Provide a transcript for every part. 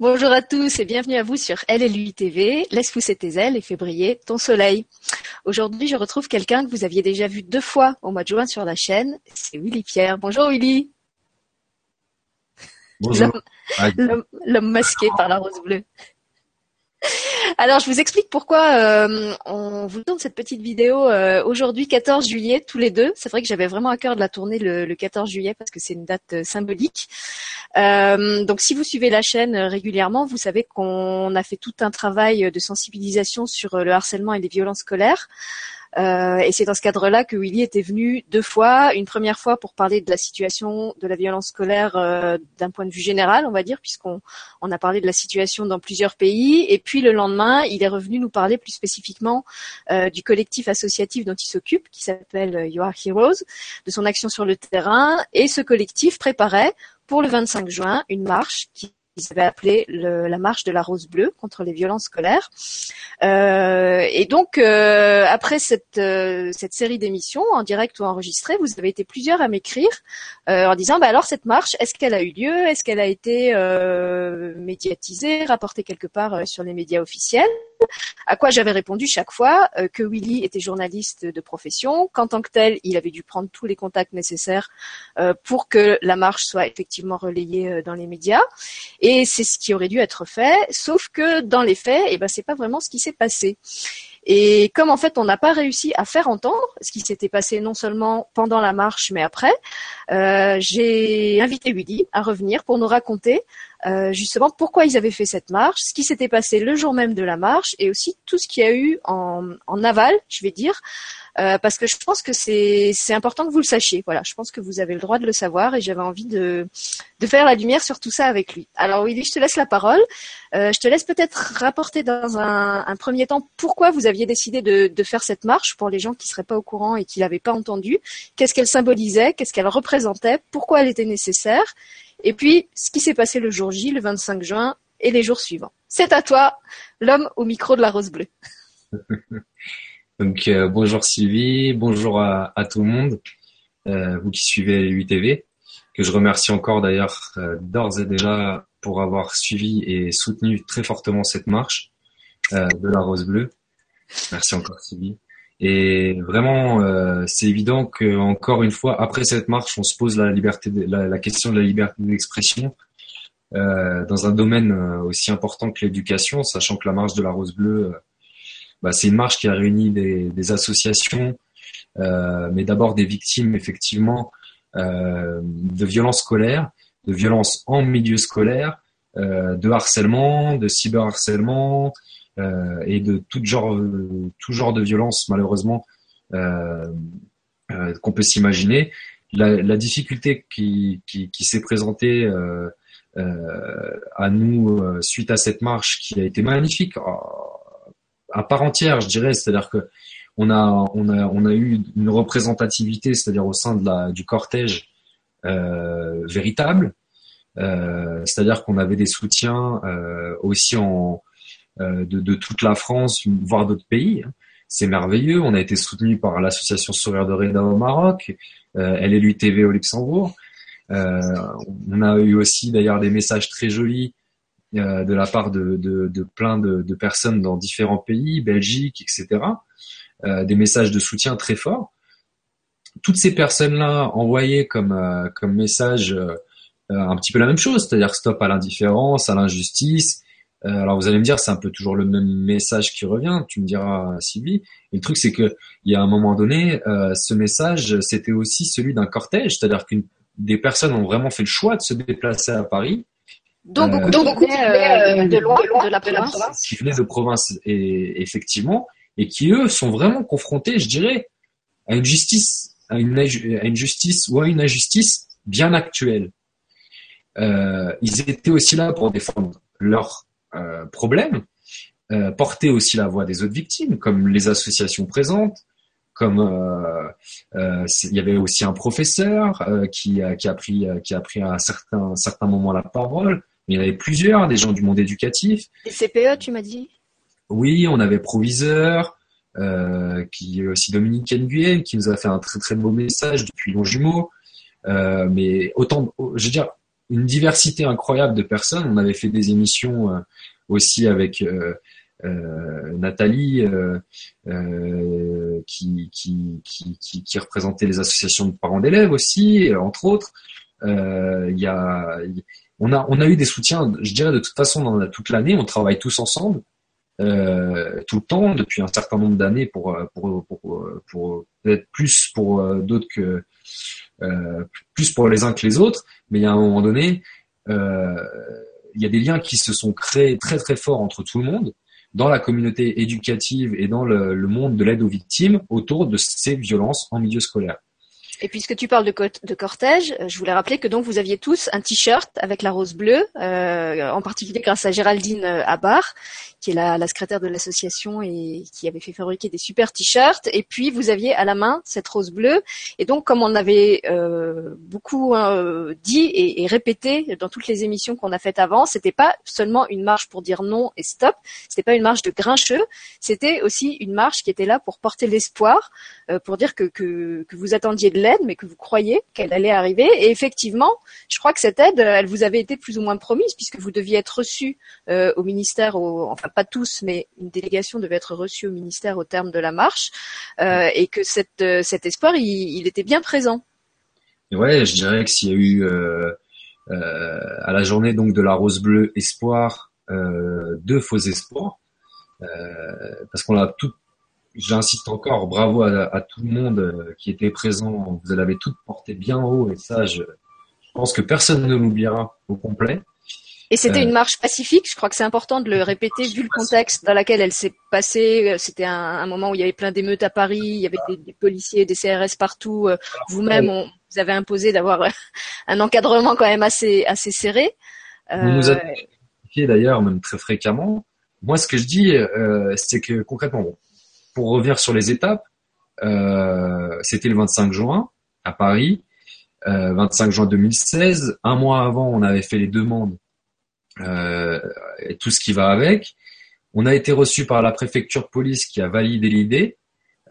Bonjour à tous et bienvenue à vous sur LLU TV. Laisse pousser tes ailes et fais briller ton soleil. Aujourd'hui, je retrouve quelqu'un que vous aviez déjà vu deux fois au mois de juin sur la chaîne. C'est Willy Pierre. Bonjour Willy. Bonjour. L'homme masqué par la rose bleue. Alors, je vous explique pourquoi euh, on vous tourne cette petite vidéo euh, aujourd'hui, 14 juillet, tous les deux. C'est vrai que j'avais vraiment à cœur de la tourner le, 14 juillet parce que c'est une date euh, symbolique. donc, si vous suivez la chaîne régulièrement, vous savez qu'on a fait tout un travail de sensibilisation sur le harcèlement et les violences scolaires. Euh, et c'est dans ce cadre-là que Willy était venu deux fois. Une première fois pour parler de la situation de la violence scolaire euh, d'un point de vue général, on va dire, puisqu'on on a parlé de la situation dans plusieurs pays. Et puis le lendemain, il est revenu nous parler plus spécifiquement euh, du collectif associatif dont il s'occupe, qui s'appelle You Are Heroes, de son action sur le terrain. Et ce collectif préparait pour le 25 juin une marche qui ils avaient appelé la marche de la rose bleue contre les violences scolaires. Euh, et donc, euh, après cette, euh, cette série d'émissions, en direct ou enregistrées, vous avez été plusieurs à m'écrire en disant, bah alors cette marche, est-ce qu'elle a eu lieu? Est-ce qu'elle a été médiatisée, rapportée quelque part sur les médias officiels? À quoi j'avais répondu chaque fois que Willy était journaliste de profession, qu'en tant que tel, il avait dû prendre tous les contacts nécessaires pour que la marche soit effectivement relayée dans les médias. Et c'est ce qui aurait dû être fait, sauf que dans les faits, eh ben, c'est pas vraiment ce qui s'est passé. Et comme en fait on n'a pas réussi à faire entendre ce qui s'était passé non seulement pendant la marche mais après, euh, j'ai invité Willy à revenir pour nous raconter euh, justement pourquoi ils avaient fait cette marche, ce qui s'était passé le jour même de la marche et aussi tout ce qu'il y a eu en, en aval, je vais dire, euh, parce que je pense que c'est important que vous le sachiez. Voilà, je pense que vous avez le droit de le savoir et j'avais envie de, de faire la lumière sur tout ça avec lui. Alors Willy, je te laisse la parole. Euh, je te laisse peut-être rapporter dans un, un, premier temps pourquoi vous aviez décidé de, de, faire cette marche pour les gens qui seraient pas au courant et qui l'avaient pas entendu. Qu'est-ce qu'elle symbolisait, qu'est-ce qu'elle représentait, pourquoi elle était nécessaire? Et puis, ce qui s'est passé le jour J, le 25 juin, et les jours suivants. C'est à toi, l'homme au micro de la rose bleue. Donc, euh, bonjour Sylvie, bonjour à, tout le monde, euh, vous qui suivez l'UTV, que je remercie encore d'ailleurs euh, d'ores et déjà pour avoir suivi et soutenu très fortement cette marche de la rose bleue. Merci encore Sylvie. Et vraiment, euh, c'est évident que encore une fois, après cette marche, on se pose la liberté, la, question de la liberté d'expression euh, dans un domaine euh, aussi important que l'éducation, sachant que la marche de la Rose Bleue, euh, bah, c'est une marche qui a réuni des, des associations, euh, mais d'abord des victimes effectivement de violences scolaires, de violences en milieu scolaire, de harcèlement, de cyberharcèlement, et de tout genre, tout genre de violence malheureusement euh, euh, qu'on peut s'imaginer. La, la, difficulté qui, qui, qui s'est présentée euh, à nous suite à cette marche qui a été magnifique à part entière, je dirais, c'est-à-dire que on a, on a, on a eu une représentativité, c'est-à-dire au sein de la, du cortège euh, véritable, euh, c'est-à-dire qu'on avait des soutiens euh, aussi en, euh, de, de, toute la France, voire d'autres pays. C'est merveilleux. On a été soutenu par l'association Sourire de Reda au Maroc, euh, LLU TV au Luxembourg. Euh, on a eu aussi d'ailleurs des messages très jolis euh, de la part de, de, de plein de, de, personnes dans différents pays, Belgique, etc. Euh, des messages de soutien très forts. Toutes ces personnes-là envoyaient comme, euh, comme message un petit peu la même chose, c'est-à-dire stop à l'indifférence, à l'injustice, euh, alors vous allez me dire, c'est un peu toujours le même message qui revient. Tu me diras, Sylvie. Et le truc, c'est que il y a un moment donné, euh, ce message, c'était aussi celui d'un cortège, c'est-à-dire qu'une des personnes ont vraiment fait le choix de se déplacer à Paris. Donc beaucoup, euh, beaucoup venaient, de loin, de la province. Qui venaient de province, et, effectivement, et qui eux sont vraiment confrontés, je dirais, à une justice, à une, à une justice ou à une injustice bien actuelle. Euh, ils étaient aussi là pour défendre leur euh, problème, euh, porter aussi la voix des autres victimes, comme les associations présentes, comme euh, il y avait aussi un professeur qui, qui, a pris qui a pris à un certain, certain moment la parole. Il y en avait plusieurs, des gens du monde éducatif. Et CPE, tu m'as dit? Oui, on avait proviseur, euh, qui aussi Dominique Nguyen, qui nous a fait un très très beau message depuis Longjumeau. Euh, mais autant, je veux dire, une diversité incroyable de personnes. On avait fait des émissions euh, aussi avec euh, euh, Nathalie qui, qui, représentait les associations de parents d'élèves aussi, entre autres. Il y a, on a, on a eu des soutiens, je dirais de toute façon toute l'année. On travaille tous ensemble. Euh, tout le temps depuis un certain nombre d'années pour pour pour, pour peut-être plus pour d'autres que euh, plus pour les uns que les autres, mais il y a un moment donné, euh, il y a des liens qui se sont créés très très forts entre tout le monde dans la communauté éducative et dans le, le monde de l'aide aux victimes autour de ces violences en milieu scolaire. Et puisque tu parles de, cortège, euh, je voulais rappeler que donc vous aviez tous un t-shirt avec la rose bleue, euh, en particulier grâce à Géraldine Abar, qui est la, secrétaire de l'association et qui avait fait fabriquer des super t-shirts. Et puis vous aviez à la main cette rose bleue. Et donc comme on avait euh, beaucoup euh, dit et, et, répété dans toutes les émissions qu'on a faites avant, c'était pas seulement une marche pour dire non et stop. C'était pas une marche de grincheux. C'était aussi une marche qui était là pour porter l'espoir, euh, pour dire que, que, que, vous attendiez de l'aide, mais que vous croyez qu'elle allait arriver. Et effectivement, je crois que cette aide, elle vous avait été plus ou moins promise puisque vous deviez être reçu euh, au ministère, enfin pas tous, mais une délégation devait être reçue au ministère au terme de la marche, euh, et que euh, cet espoir, il, était bien présent. Ouais, je dirais que s'il y a eu euh, euh, à la journée donc de la rose bleue espoir, euh, deux faux espoirs, parce qu'on a tout. J'insiste encore, bravo à, à, tout le monde qui était présent. Vous l'avez toutes porté bien haut, et ça, je, je pense que personne ne l'oubliera au complet. Et c'était une marche pacifique, je crois que c'est important de le répéter vu le contexte dans lequel elle s'est passée. C'était un, un, moment où il y avait plein d'émeutes à Paris, il y avait des, des policiers, des CRS partout. Euh, vous-même, vous avez imposé d'avoir un encadrement quand même assez, assez serré. On nous a euh, expliqué d'ailleurs, même très fréquemment. Moi, ce que je dis, euh, c'est que concrètement, pour revenir sur les étapes, euh, c'était le 25 juin à Paris. 25 juin 2016. Un mois avant, on avait fait les demandes euh, et tout ce qui va avec. On a été reçu par la préfecture de police qui a validé l'idée,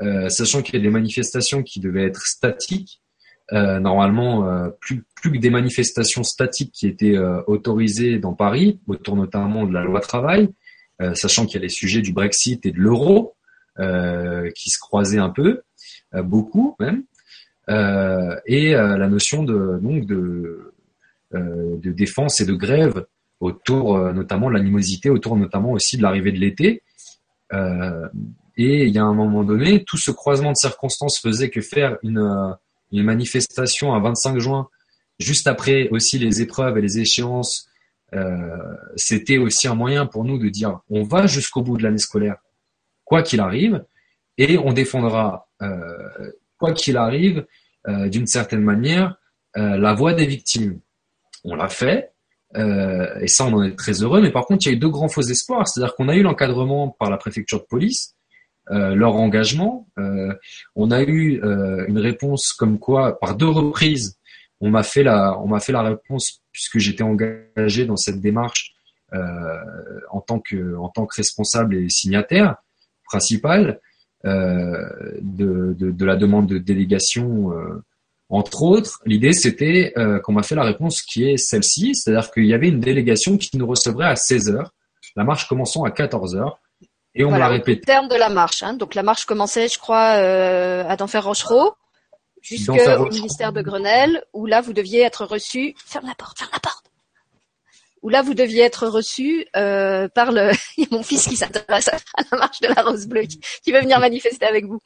euh, sachant qu'il y a des manifestations qui devaient être statiques. Euh, normalement, euh, plus, plus que des manifestations statiques qui étaient euh, autorisées dans Paris, autour notamment de la loi travail, euh, sachant qu'il y a les sujets du Brexit et de l'euro qui se croisaient un peu, beaucoup même, et la notion de donc de, de défense et de grève autour euh, notamment de l'animosité, autour notamment aussi de l'arrivée de l'été. Euh, et il y a un moment donné, tout ce croisement de circonstances faisait que faire une, euh, une manifestation à 25 juin, juste après aussi les épreuves et les échéances, euh, c'était aussi un moyen pour nous de dire on va jusqu'au bout de l'année scolaire, quoi qu'il arrive, et on défendra, euh, quoi qu'il arrive, euh, d'une certaine manière, la voix des victimes. On l'a fait, euh, et ça, on en est très heureux. Mais par contre, il y a eu deux grands faux espoirs. C'est-à-dire qu'on a eu l'encadrement par la préfecture de police, euh, leur engagement. Euh, on a eu euh, une réponse comme quoi, par deux reprises, on m'a fait la, on m'a fait la réponse puisque j'étais engagé dans cette démarche euh, en tant que, en tant que responsable et signataire principal de, de, de, la demande de délégation entre autres, l'idée c'était euh, qu'on m'a fait la réponse qui est celle-ci, c'est-à-dire qu'il y avait une délégation qui nous recevrait à 16h, la marche commençant à 14h, et on voilà, l'a répété. Terme de la marche, hein. donc la marche commençait, je crois, euh, à Denfert-Rochereau, jusqu'au ministère de Grenelle, où là vous deviez être reçu. Ferme la porte, ferme la porte où là vous deviez être reçu euh, par le mon fils qui s'intéresse à la marche de la rose bleue qui, qui veut venir manifester avec vous.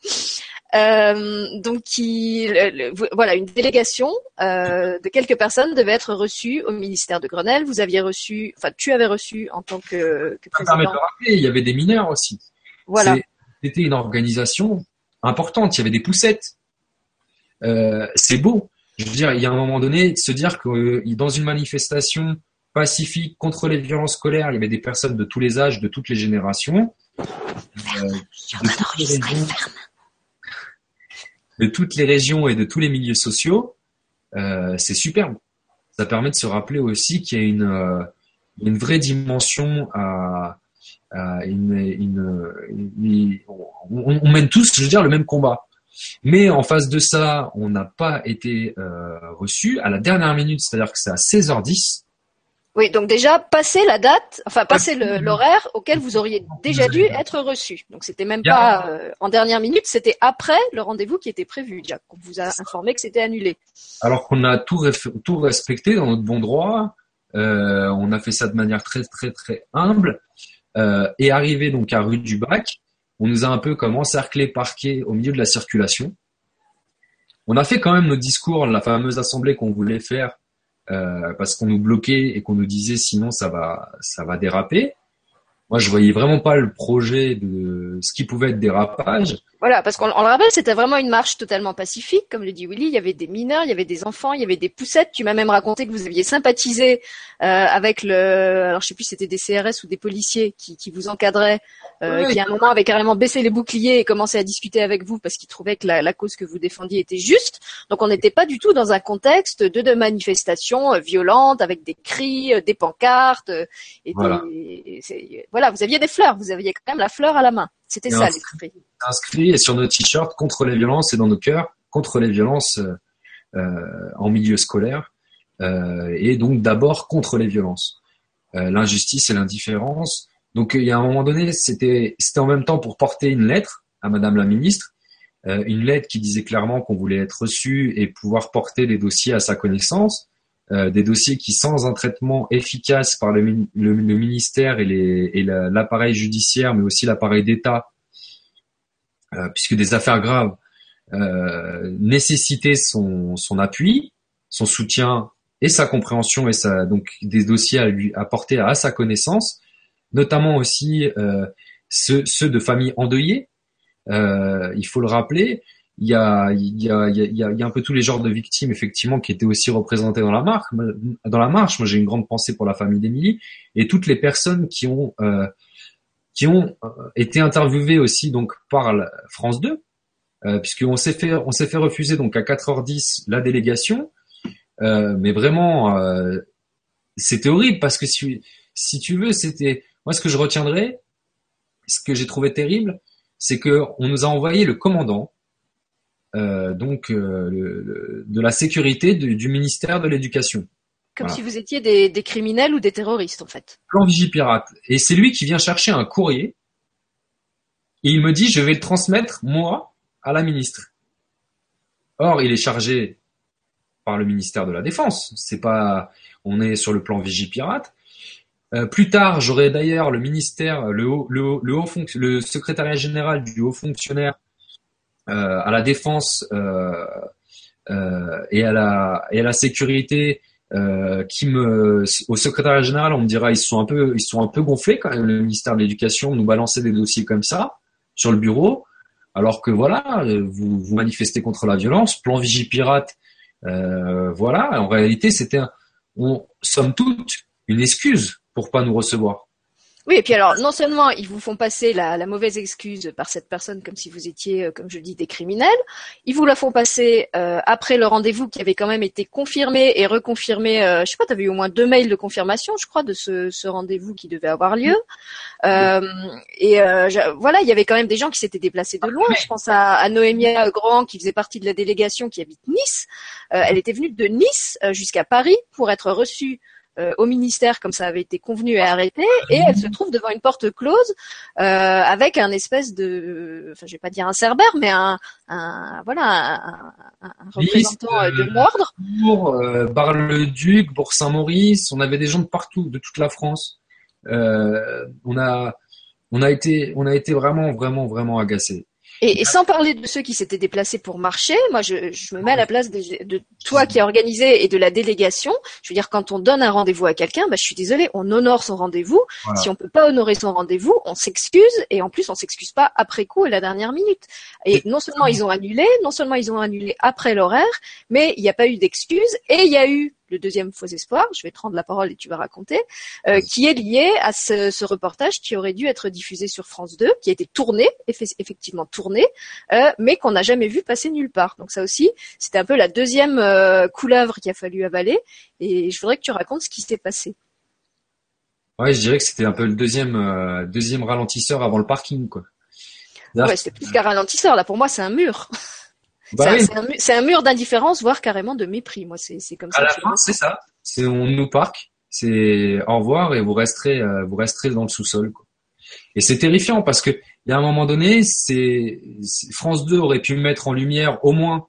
Euh, donc qui le, le, voilà une délégation euh, de quelques personnes devait être reçue au ministère de Grenelle. Vous aviez reçu, enfin tu avais reçu en tant que, que président. Ça de rappeler, il y avait des mineurs aussi. Voilà. C'était une organisation importante. Il y avait des poussettes. C'est beau. Je veux dire, il y a un moment donné, se dire que dans une manifestation pacifique contre les violences scolaires. Il y avait des personnes de tous les âges, de toutes les générations. Euh, de, toutes les régions, de, toutes les régions, et de tous les milieux sociaux. Euh, c'est superbe. Ça permet de se rappeler aussi qu'il y a une, euh, une vraie dimension à, à une, une, une on, on, mène tous, je veux dire, le même combat. Mais en face de ça, on n'a pas été euh, reçu à la dernière minute, c'est-à-dire que c'est à 16h10. Oui, donc déjà passer la date, enfin passer l'horaire auquel vous auriez déjà dû être reçu. Donc c'était même pas euh, en dernière minute, c'était après le rendez-vous qui était prévu. Déjà qu'on vous a informé que c'était annulé. Alors qu'on a tout, tout respecté dans notre bon droit. Euh, on a fait ça de manière très très très humble. Euh, et arrivé donc à rue du Bac, on nous a un peu comme encerclé, parqué au milieu de la circulation. On a fait quand même nos discours, la fameuse assemblée qu'on voulait faire parce qu'on nous bloquait et qu'on nous disait sinon ça va ça va déraper. Moi, je voyais vraiment pas le projet de ce qui pouvait être dérapage. Voilà, parce qu'on le rappelle, c'était vraiment une marche totalement pacifique, comme le dit Willy. Il y avait des mineurs, il y avait des enfants, il y avait des poussettes. Tu m'as même raconté que vous aviez sympathisé euh, avec le, alors je sais plus, si c'était des CRS ou des policiers qui, qui vous encadraient, euh, qui à un moment avaient carrément baissé les boucliers et commencé à discuter avec vous parce qu'ils trouvaient que la, la, cause que vous défendiez était juste. Donc on n'était pas du tout dans un contexte de, de manifestations euh, violentes avec des cris, euh, des pancartes et voilà. Des, voilà, vous aviez des fleurs, vous aviez quand même la fleur à la main. C'était ça l'esprit. Inscrit sur nos t-shirts contre les violences et dans nos cœurs contre les violences euh, euh, en milieu scolaire euh, et donc d'abord contre les violences, euh, l'injustice et l'indifférence. Donc il y a un moment donné, c'était c'était en même temps pour porter une lettre à Madame la ministre, une lettre qui disait clairement qu'on voulait être reçu et pouvoir porter des dossiers à sa connaissance. Euh, des dossiers qui, sans un traitement efficace par le, ministère et l'appareil judiciaire, mais aussi l'appareil d'État, euh, puisque des affaires graves euh, nécessitaient son, appui, son soutien et sa compréhension et donc des dossiers à lui apporter à sa connaissance, notamment aussi ceux, de familles endeuillées. il faut le rappeler, il y a, il y a, il y a, il y a un peu tous les genres de victimes effectivement qui étaient aussi représentés dans la marche. Dans la marche, moi j'ai une grande pensée pour la famille d'Émilie et toutes les personnes qui ont euh, qui ont euh, été interviewées aussi donc par France 2, euh, puisqu'on s'est fait on s'est fait refuser donc à 4h10 la délégation, euh, mais vraiment euh, c'était horrible parce que si si tu veux c'était moi ce que je retiendrai, ce que j'ai trouvé terrible, c'est que on nous a envoyé le commandant euh, donc euh, le, de la sécurité du, du ministère de l'Éducation. Comme voilà. si vous étiez des, des, criminels ou des terroristes en fait. Plan Vigipirate. Et c'est lui qui vient chercher un courrier et il me dit je vais le transmettre moi à la ministre. Or il est chargé par le ministère de la Défense. C'est pas, on est sur le plan Vigipirate. Euh, plus tard, j'aurai d'ailleurs le ministère, le haut, le, haut, le, haut le secrétariat général du haut fonctionnaire à la défense euh, euh, et à la et à la sécurité qui me au secrétaire général on me dira ils sont un peu ils sont un peu gonflés quand même le ministère de l'éducation nous balancer des dossiers comme ça sur le bureau alors que voilà vous vous manifestez contre la violence plan Vigipirate euh, voilà en réalité c'était on somme toute une excuse pour pas nous recevoir oui, et puis alors, non seulement ils vous font passer la, la, mauvaise excuse par cette personne comme si vous étiez, comme je dis, des criminels, ils vous la font passer euh, après le rendez-vous qui avait quand même été confirmé et reconfirmé. Euh, je sais pas, tu avais eu au moins deux mails de confirmation, je crois, de ce, ce rendez-vous qui devait avoir lieu. Euh, et euh, je, voilà, il y avait quand même des gens qui s'étaient déplacés de loin. Je pense à, à Noémia Grand, qui faisait partie de la délégation qui habite Nice. Euh, elle était venue de Nice jusqu'à Paris pour être reçue euh, au ministère comme ça avait été convenu et arrêté, et elle se trouve devant une porte close euh, avec un espèce de, enfin je vais pas dire un cerbère, mais un, un voilà un, un, un représentant Liste, de l'ordre. Pour euh, Bar-le-Duc, Bourg-Saint-Maurice, on avait des gens de partout, de toute la France. Euh, on a on a été on a été vraiment vraiment vraiment agacés. Et, et, sans parler de ceux qui s'étaient déplacés pour marcher, moi je, je me mets à la place de, de, toi qui as organisé et de la délégation. Je veux dire, quand on donne un rendez-vous à quelqu'un, bah, je suis désolée, on honore son rendez-vous. Voilà. Si on peut pas honorer son rendez-vous, on s'excuse et en plus on s'excuse pas après coup et la dernière minute. Et non seulement ils ont annulé, non seulement ils ont annulé après l'horaire, mais il n'y a pas eu d'excuses et il y a eu le deuxième faux espoir, je vais te rendre la parole et tu vas raconter, euh, qui est lié à ce, ce, reportage qui aurait dû être diffusé sur France 2, qui a été tourné, effectivement tourné, euh, mais qu'on n'a jamais vu passer nulle part. Donc ça aussi, c'était un peu la deuxième euh, couleuvre qu'il a fallu avaler, et je voudrais que tu racontes ce qui s'est passé. Ouais, je dirais que c'était un peu le deuxième, euh, deuxième ralentisseur avant le parking, quoi. Ouais, c'était plus qu'un ralentisseur. Là, pour moi, c'est un mur. Bah c'est un, mur d'indifférence, voire carrément de mépris. Moi, c'est comme ça. À la fin, c'est ça. C'est on nous parque. C'est au revoir et vous resterez, euh, vous resterez dans le sous-sol. Et c'est terrifiant parce que il y a un moment donné, c'est France 2 aurait pu mettre en lumière au moins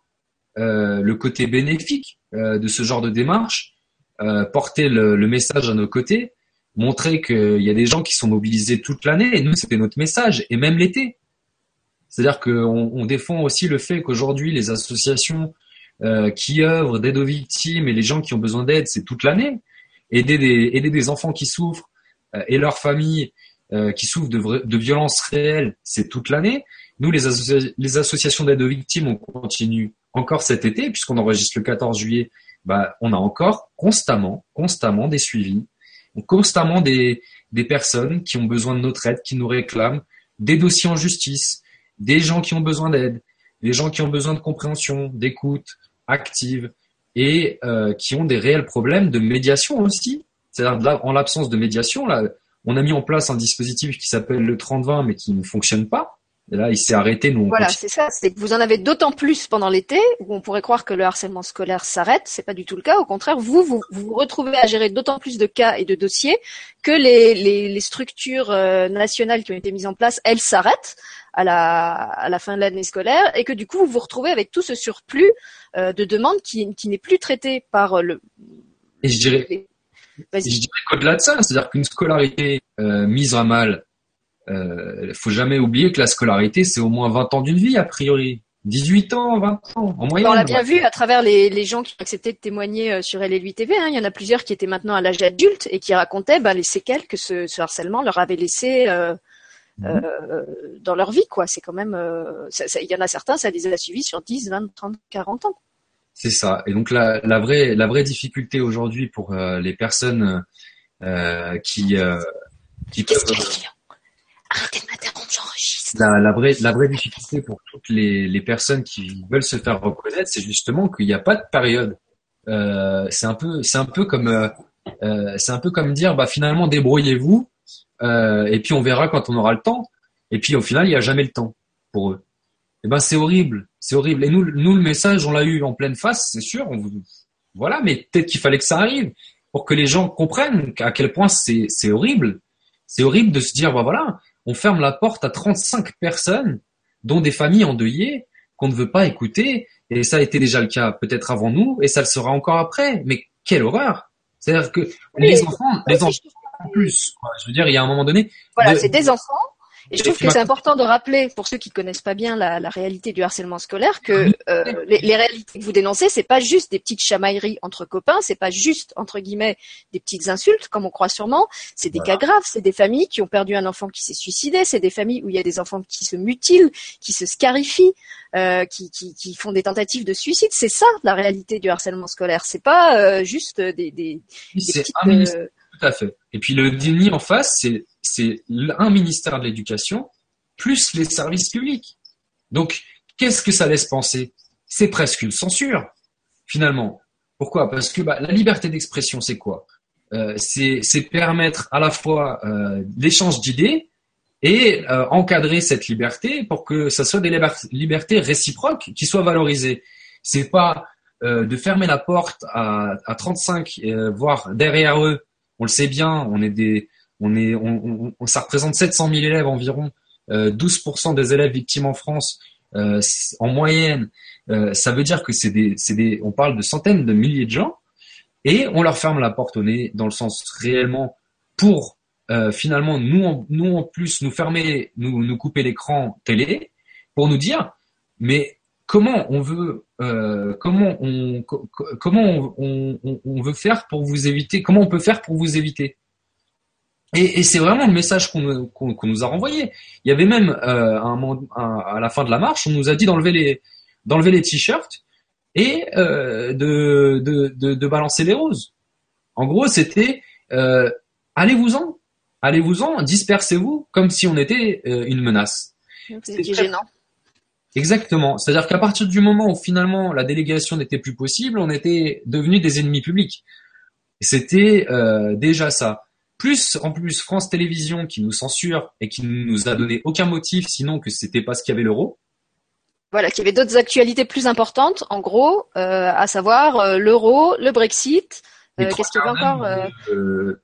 euh, le côté bénéfique euh, de ce genre de démarche, euh, porter le, le, message à nos côtés, montrer qu'il y a des gens qui sont mobilisés toute l'année. Et nous, c'était notre message, et même l'été. C'est-à-dire qu'on on défend aussi le fait qu'aujourd'hui, les associations euh, qui œuvrent d'aide aux victimes et les gens qui ont besoin d'aide, c'est toute l'année. Aider des, aider des enfants qui souffrent euh, et leurs familles euh, qui souffrent de, de violences réelles, c'est toute l'année. Nous, les, les associations d'aide aux victimes, on continue encore cet été, puisqu'on enregistre le 14 juillet, bah, on a encore constamment, constamment des suivis, constamment des, des personnes qui ont besoin de notre aide, qui nous réclament, des dossiers en justice, des gens qui ont besoin d'aide, des gens qui ont besoin de compréhension, d'écoute active et euh, qui ont des réels problèmes de médiation aussi. C'est-à-dire en l'absence de médiation, là, on a mis en place un dispositif qui s'appelle le 30-20 mais qui ne fonctionne pas. Et là, il s'est arrêté. Nous, voilà, c'est ça. C'est que vous en avez d'autant plus pendant l'été où on pourrait croire que le harcèlement scolaire s'arrête. C'est pas du tout le cas. Au contraire, vous vous vous, retrouvez à gérer d'autant plus de cas et de dossiers que les, les, les structures euh, nationales qui ont été mises en place, elles s'arrêtent à la, à la fin de l'année scolaire et que du coup vous vous retrouvez avec tout ce surplus euh, de demandes qui, qui n'est plus traité par le. Et je dirais, je dirais qu'au-delà de ça, c'est-à-dire qu'une scolarité euh, mise à mal, il euh, faut jamais oublier que la scolarité c'est au moins 20 ans d'une vie a priori. 18 ans, 20 ans, en moyenne. On l'a bien vu à travers les, les, gens qui ont accepté de témoigner euh, sur LLU TV. Hein. Il y en a plusieurs qui étaient maintenant à l'âge adulte et qui racontaient bah, les séquelles que ce, ce harcèlement leur avait laissé euh. Euh, dans leur vie, quoi. C'est quand même, euh, il y en a certains, ça les a suivis sur 10, 20, 30, 40 ans. C'est ça. Et donc la, la vraie, la vraie difficulté aujourd'hui pour euh, les personnes qui, qui peuvent, Arrêtez de m'interrompre, j'enregistre. La, la, vraie, la vraie difficulté pour toutes les, les personnes qui veulent se faire reconnaître, c'est justement qu'il n'y a pas de période. Euh, c'est un peu, c'est un peu comme, euh, c'est un peu comme dire, bah finalement débrouillez-vous. Euh, et puis on verra quand on aura le temps. Et puis au final, il n'y a jamais le temps pour eux. Et eh ben c'est horrible, c'est horrible. Et nous, nous le message, on l'a eu en pleine face, c'est sûr. On, voilà, mais peut-être qu'il fallait que ça arrive pour que les gens comprennent à quel point c'est c'est horrible. C'est horrible de se dire, bah voilà, on ferme la porte à 35 personnes, dont des familles endeuillées, qu'on ne veut pas écouter. Et ça a été déjà le cas peut-être avant nous, et ça le sera encore après. Mais quelle horreur C'est-à-dire que les enfants, les enfants, en plus. Je veux dire, il y a un moment donné. Voilà, c'est des enfants. Et je trouve que c'est important de rappeler, pour ceux qui connaissent pas bien la, la réalité du harcèlement scolaire, que euh, les, les, réalités que vous dénoncez, c'est pas juste des petites chamailleries entre copains, c'est pas juste entre guillemets des petites insultes, comme on croit sûrement. C'est des cas graves, c'est des familles qui ont perdu un enfant qui s'est suicidé, c'est des familles où il y a des enfants qui se mutilent, qui se scarifient, euh, qui, qui, qui, font des tentatives de suicide. C'est ça la réalité du harcèlement scolaire. C'est pas euh, juste des, des, des petites, tout à fait. Et puis le déni en face, c'est, un ministère de l'éducation plus les services publics. Donc, qu'est-ce que ça laisse penser? C'est presque une censure, finalement. Pourquoi? Parce que bah, la liberté d'expression, c'est quoi? Euh, c'est, permettre à la fois euh, l'échange d'idées et euh, encadrer cette liberté pour que ça soit des libertés réciproques qui soient valorisées. C'est pas de fermer la porte à, à 35, euh, voire derrière eux, on le sait bien, on est des, on est, on, ça représente 700 000 élèves environ, euh, 12% des élèves victimes en France euh, en moyenne. Euh, ça veut dire que c'est des, c'est des, on parle de centaines de milliers de gens et on leur ferme la porte au nez dans le sens réellement pour euh, finalement nous, nous en plus nous fermer, nous, nous couper l'écran télé pour nous dire mais comment on veut euh, comment on comment on, on, on, veut faire pour vous éviter comment on peut faire pour vous éviter. Et, et c'est vraiment le message qu'on qu'on nous a renvoyé. Il y avait même euh, un, un, à la fin de la marche on nous a dit d'enlever les d'enlever les t-shirts et euh, de, de, de, de, balancer les roses. En gros c'était euh, allez-vous-en. Allez-vous-en dispersez-vous comme si on était euh, une menace. C'est gênant Exactement. C'est-à-dire qu'à partir du moment où finalement la délégation n'était plus possible, on était devenus des ennemis publics. C'était euh, déjà ça. Plus en plus France Télévisions qui nous censure et qui ne nous a donné aucun motif sinon que c'était parce qu'il y avait l'euro. Voilà, qu'il y avait d'autres actualités plus importantes, en gros, euh, à savoir euh, l'euro, le Brexit. Qu'est-ce qu'il y avait encore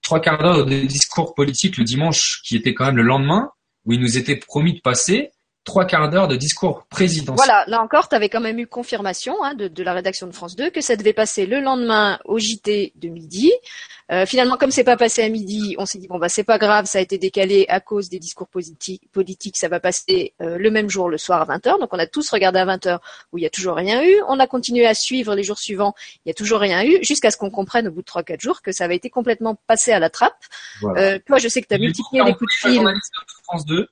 Trois quarts d'heure de discours politiques le dimanche, qui était quand même le lendemain, où il nous était promis de passer trois quarts d'heure de discours présidentiel. Voilà, là encore, tu avais quand même eu confirmation hein, de, de, la rédaction de France 2 que ça devait passer le lendemain au JT de midi. Euh, finalement, comme c'est pas passé à midi, on s'est dit bon bah c'est pas grave, ça a été décalé à cause des discours politiques, ça va passer euh, le même jour le soir à 20h. Donc on a tous regardé à 20h où il y a toujours rien eu. On a continué à suivre les jours suivants, il y a toujours rien eu, jusqu'à ce qu'on comprenne au bout de 3-4 jours que ça avait été complètement passé à la trappe. Voilà. Euh, toi, je sais que tu as multiplié les coups de fil. France 2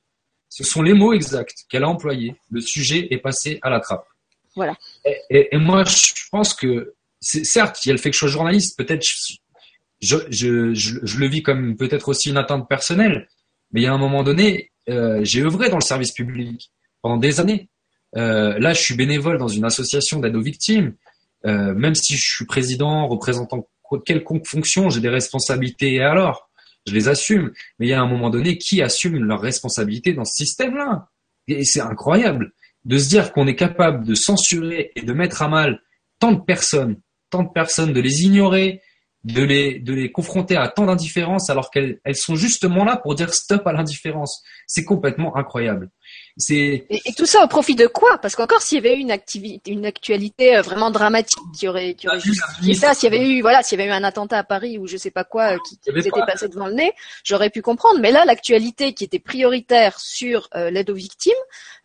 ce sont les mots exacts qu'elle a employés. Le sujet est passé à la trappe. Voilà. Et, et, et moi, je pense que, certes, il y a le fait que je sois journaliste. Peut-être, je, je, je, je, le vis comme peut-être aussi une attente personnelle. Mais il y a un moment donné, euh, j'ai œuvré dans le service public pendant des années. Euh, là, je suis bénévole dans une association d'aide aux victimes. Euh, même si je suis président, représentant quelconque fonction, j'ai des responsabilités. Et alors je les assume. Mais il y a un moment donné, qui assume leur responsabilité dans ce système-là? Et c'est incroyable de se dire qu'on est capable de censurer et de mettre à mal tant de personnes, tant de personnes, de les ignorer, de les, de les confronter à tant d'indifférence alors qu'elles elles sont justement là pour dire stop à l'indifférence. C'est complètement incroyable. Et, et, tout ça au profit de quoi? Parce qu'encore s'il y avait eu une activité, une actualité euh, vraiment dramatique qui aurait, qui aurait justifié ça, s'il y avait eu, voilà, s'il y avait eu un attentat à Paris ou je sais pas quoi euh, qui, qui était passé devant le nez, j'aurais pu comprendre. Mais là, l'actualité qui était prioritaire sur euh, l'aide aux victimes,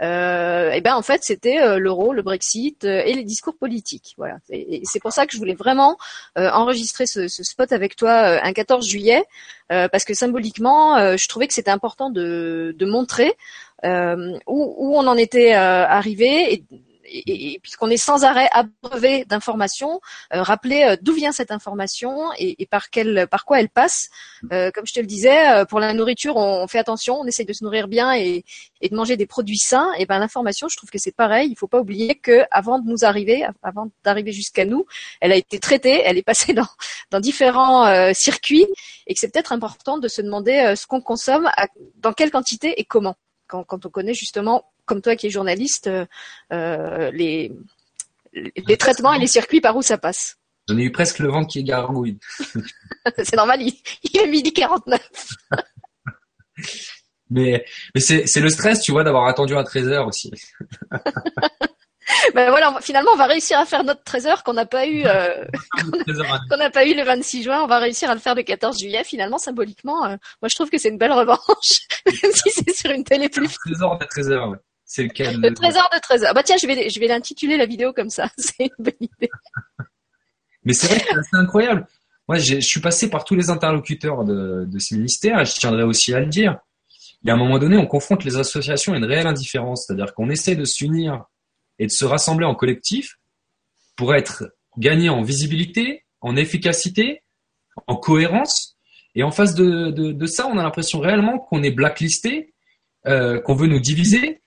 euh, et ben en fait c'était euh, l'euro, le Brexit et les discours politiques. Voilà. Et, et c'est pour ça que je voulais vraiment enregistrer ce, ce, spot avec toi un 14 juillet. parce que symboliquement, je trouvais que c'était important de, de montrer euh, où, où, on en était euh, arrivé et, et, et puisqu'on est sans arrêt abreuvé d'informations, euh, rappeler euh, d'où vient cette information et, et, par quelle, par quoi elle passe. Euh, comme je te le disais, euh, pour la nourriture, on, on, fait attention, on essaye de se nourrir bien et, de manger des produits sains. Et ben l'information, je trouve que c'est pareil. Il faut pas oublier que avant de nous arriver, avant d'arriver jusqu'à nous, elle a été traitée, elle est passée dans, dans différents circuits et que c'est peut-être important de se demander ce qu'on consomme, à, dans quelle quantité et comment quand, quand, on connaît justement, comme toi qui es journaliste, euh, les, les traitements et les circuits par où ça passe. J'en ai eu presque le ventre qui est gargouille. c'est normal, il, il, est midi 49. mais mais c'est le stress, tu vois, d'avoir attendu à 13 heures aussi. ben voilà, finalement, on va réussir à faire notre 13 heures qu'on n'a pas eu, euh, qu'on n'a pas eu le 26 juin. On va réussir à le faire le 14 juillet. Finalement, symboliquement, euh, moi, je trouve que c'est une belle revanche, même si c'est sur une télé plus. Le trésor de 13 heures, ouais. C'est lequel Le trésor de 13 heures. Bah tiens, je vais, je vais l'intituler la vidéo comme ça. C'est une bonne idée. Mais c'est vrai que c'est incroyable. Moi, je suis passé par tous les interlocuteurs de, de ce ministère et je tiendrai aussi à le dire. Il y a un moment donné, on confronte les associations à une réelle indifférence, c'est-à-dire qu'on essaie de s'unir et de se rassembler en collectif pour être gagné en visibilité, en efficacité, en cohérence. Et en face de, de, de ça, on a l'impression réellement qu'on est blacklisté, euh, qu'on veut nous diviser,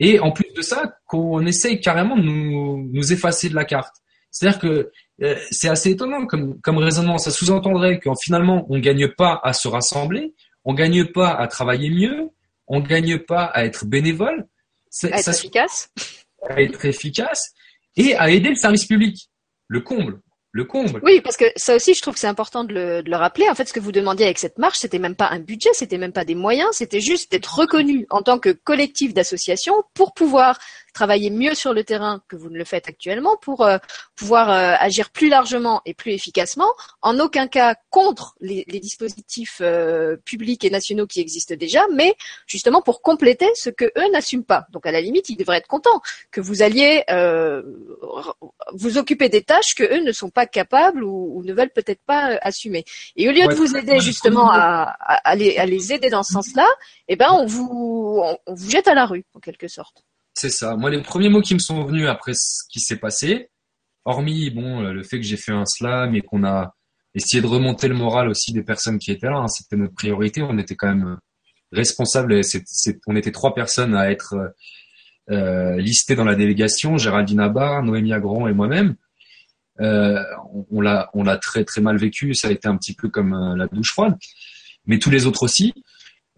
et en plus de ça, qu'on essaye carrément de nous, nous effacer de la carte. C'est-à-dire que euh, c'est assez étonnant comme, comme raisonnement. Ça sous-entendrait qu'en finalement, on gagne pas à se rassembler, on gagne pas à travailler mieux, on gagne pas à être bénévole. À être ça, efficace à être efficace et à aider le service public. Le comble. Le comble. Oui, parce que ça aussi, je trouve que c'est important de le, rappeler. En fait, ce que vous demandiez avec cette marche, c'était même pas un budget, c'était même pas des moyens, c'était juste d'être reconnu en tant que collectif d'association pour pouvoir travailler mieux sur le terrain que vous ne le faites actuellement, pour euh, pouvoir euh, agir plus largement et plus efficacement, en aucun cas contre les, les dispositifs euh, publics et nationaux qui existent déjà, mais justement pour compléter ce que eux n'assument pas. Donc à la limite, ils devraient être contents que vous alliez vous occuper des tâches que eux ne sont pas capables ou, ou ne veulent peut-être pas assumer. Et au lieu ouais, de vous aider justement à, à, à, les, à, les, aider dans ce sens-là, eh ben on vous on, on vous jette à la rue en quelque sorte. C'est ça. Moi, les premiers mots qui me sont venus après ce qui s'est passé, hormis bon le fait que j'ai fait un slam et qu'on a essayé de remonter le moral aussi des personnes qui étaient là, hein, c'était notre priorité. On était quand même responsables. on était trois personnes à être euh, listées dans la délégation Géraldine Abar, Noémie Agron et moi-même. Euh, on, l'a on l'a très très mal vécu. Ça a été un petit peu comme euh, la douche froide, mais tous les autres aussi.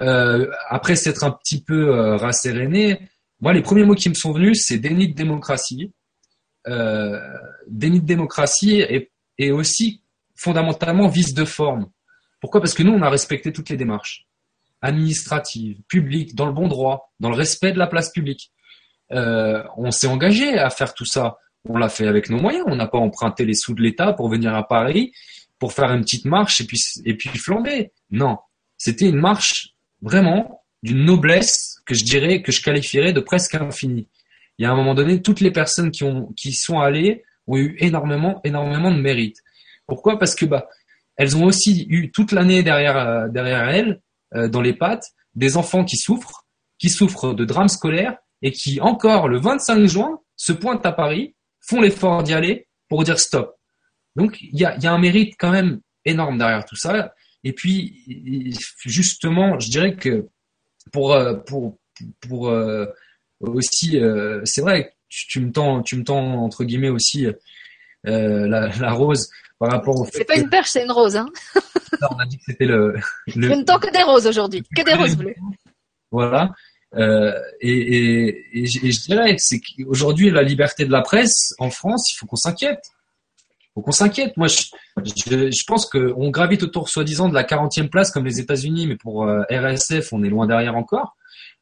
Euh, après s'être un petit peu rasséréné, moi, les premiers mots qui me sont venus, c'est déni de démocratie. Euh, déni de démocratie et, aussi fondamentalement vice de forme. Pourquoi? Parce que nous, on a respecté toutes les démarches administratives, publiques, dans le bon droit, dans le respect de la place publique. Euh, on s'est engagé à faire tout ça. On l'a fait avec nos moyens. On n'a pas emprunté les sous de l'État pour venir à Paris, pour faire une petite marche et puis, et puis flamber. Non, c'était une marche vraiment d'une noblesse que je dirais, que je qualifierais de presque infinie. Il y a un moment donné, toutes les personnes qui, ont, qui sont allées ont eu énormément, énormément de mérite. Pourquoi? Parce que bah, elles ont aussi eu toute l'année derrière, euh, derrière elles, euh, dans les pattes, des enfants qui souffrent, qui souffrent de drames scolaires et qui encore le 25 juin se pointent à Paris, font l'effort d'y aller pour dire stop. Donc il y a, y a un mérite quand même énorme derrière tout ça. Et puis justement, je dirais que pour euh, pour pour euh, aussi, euh, c'est vrai, tu, tu, me tends tu me tends entre guillemets aussi la, la, rose par rapport au fait. C'est pas une perche, c'est une rose, hein. non, on a dit que c'était le, le. Je ne tends que des roses aujourd'hui, que des roses bleues. Voilà. Euh, et, et, et, je, dirais, c'est qu'aujourd'hui, la liberté de la presse en France, il faut qu'on s'inquiète. Faut qu'on s'inquiète. Moi, je, pense qu'on gravite autour, soi-disant, de la 40e place comme les États-Unis, mais pour euh, RSF, on est loin derrière encore.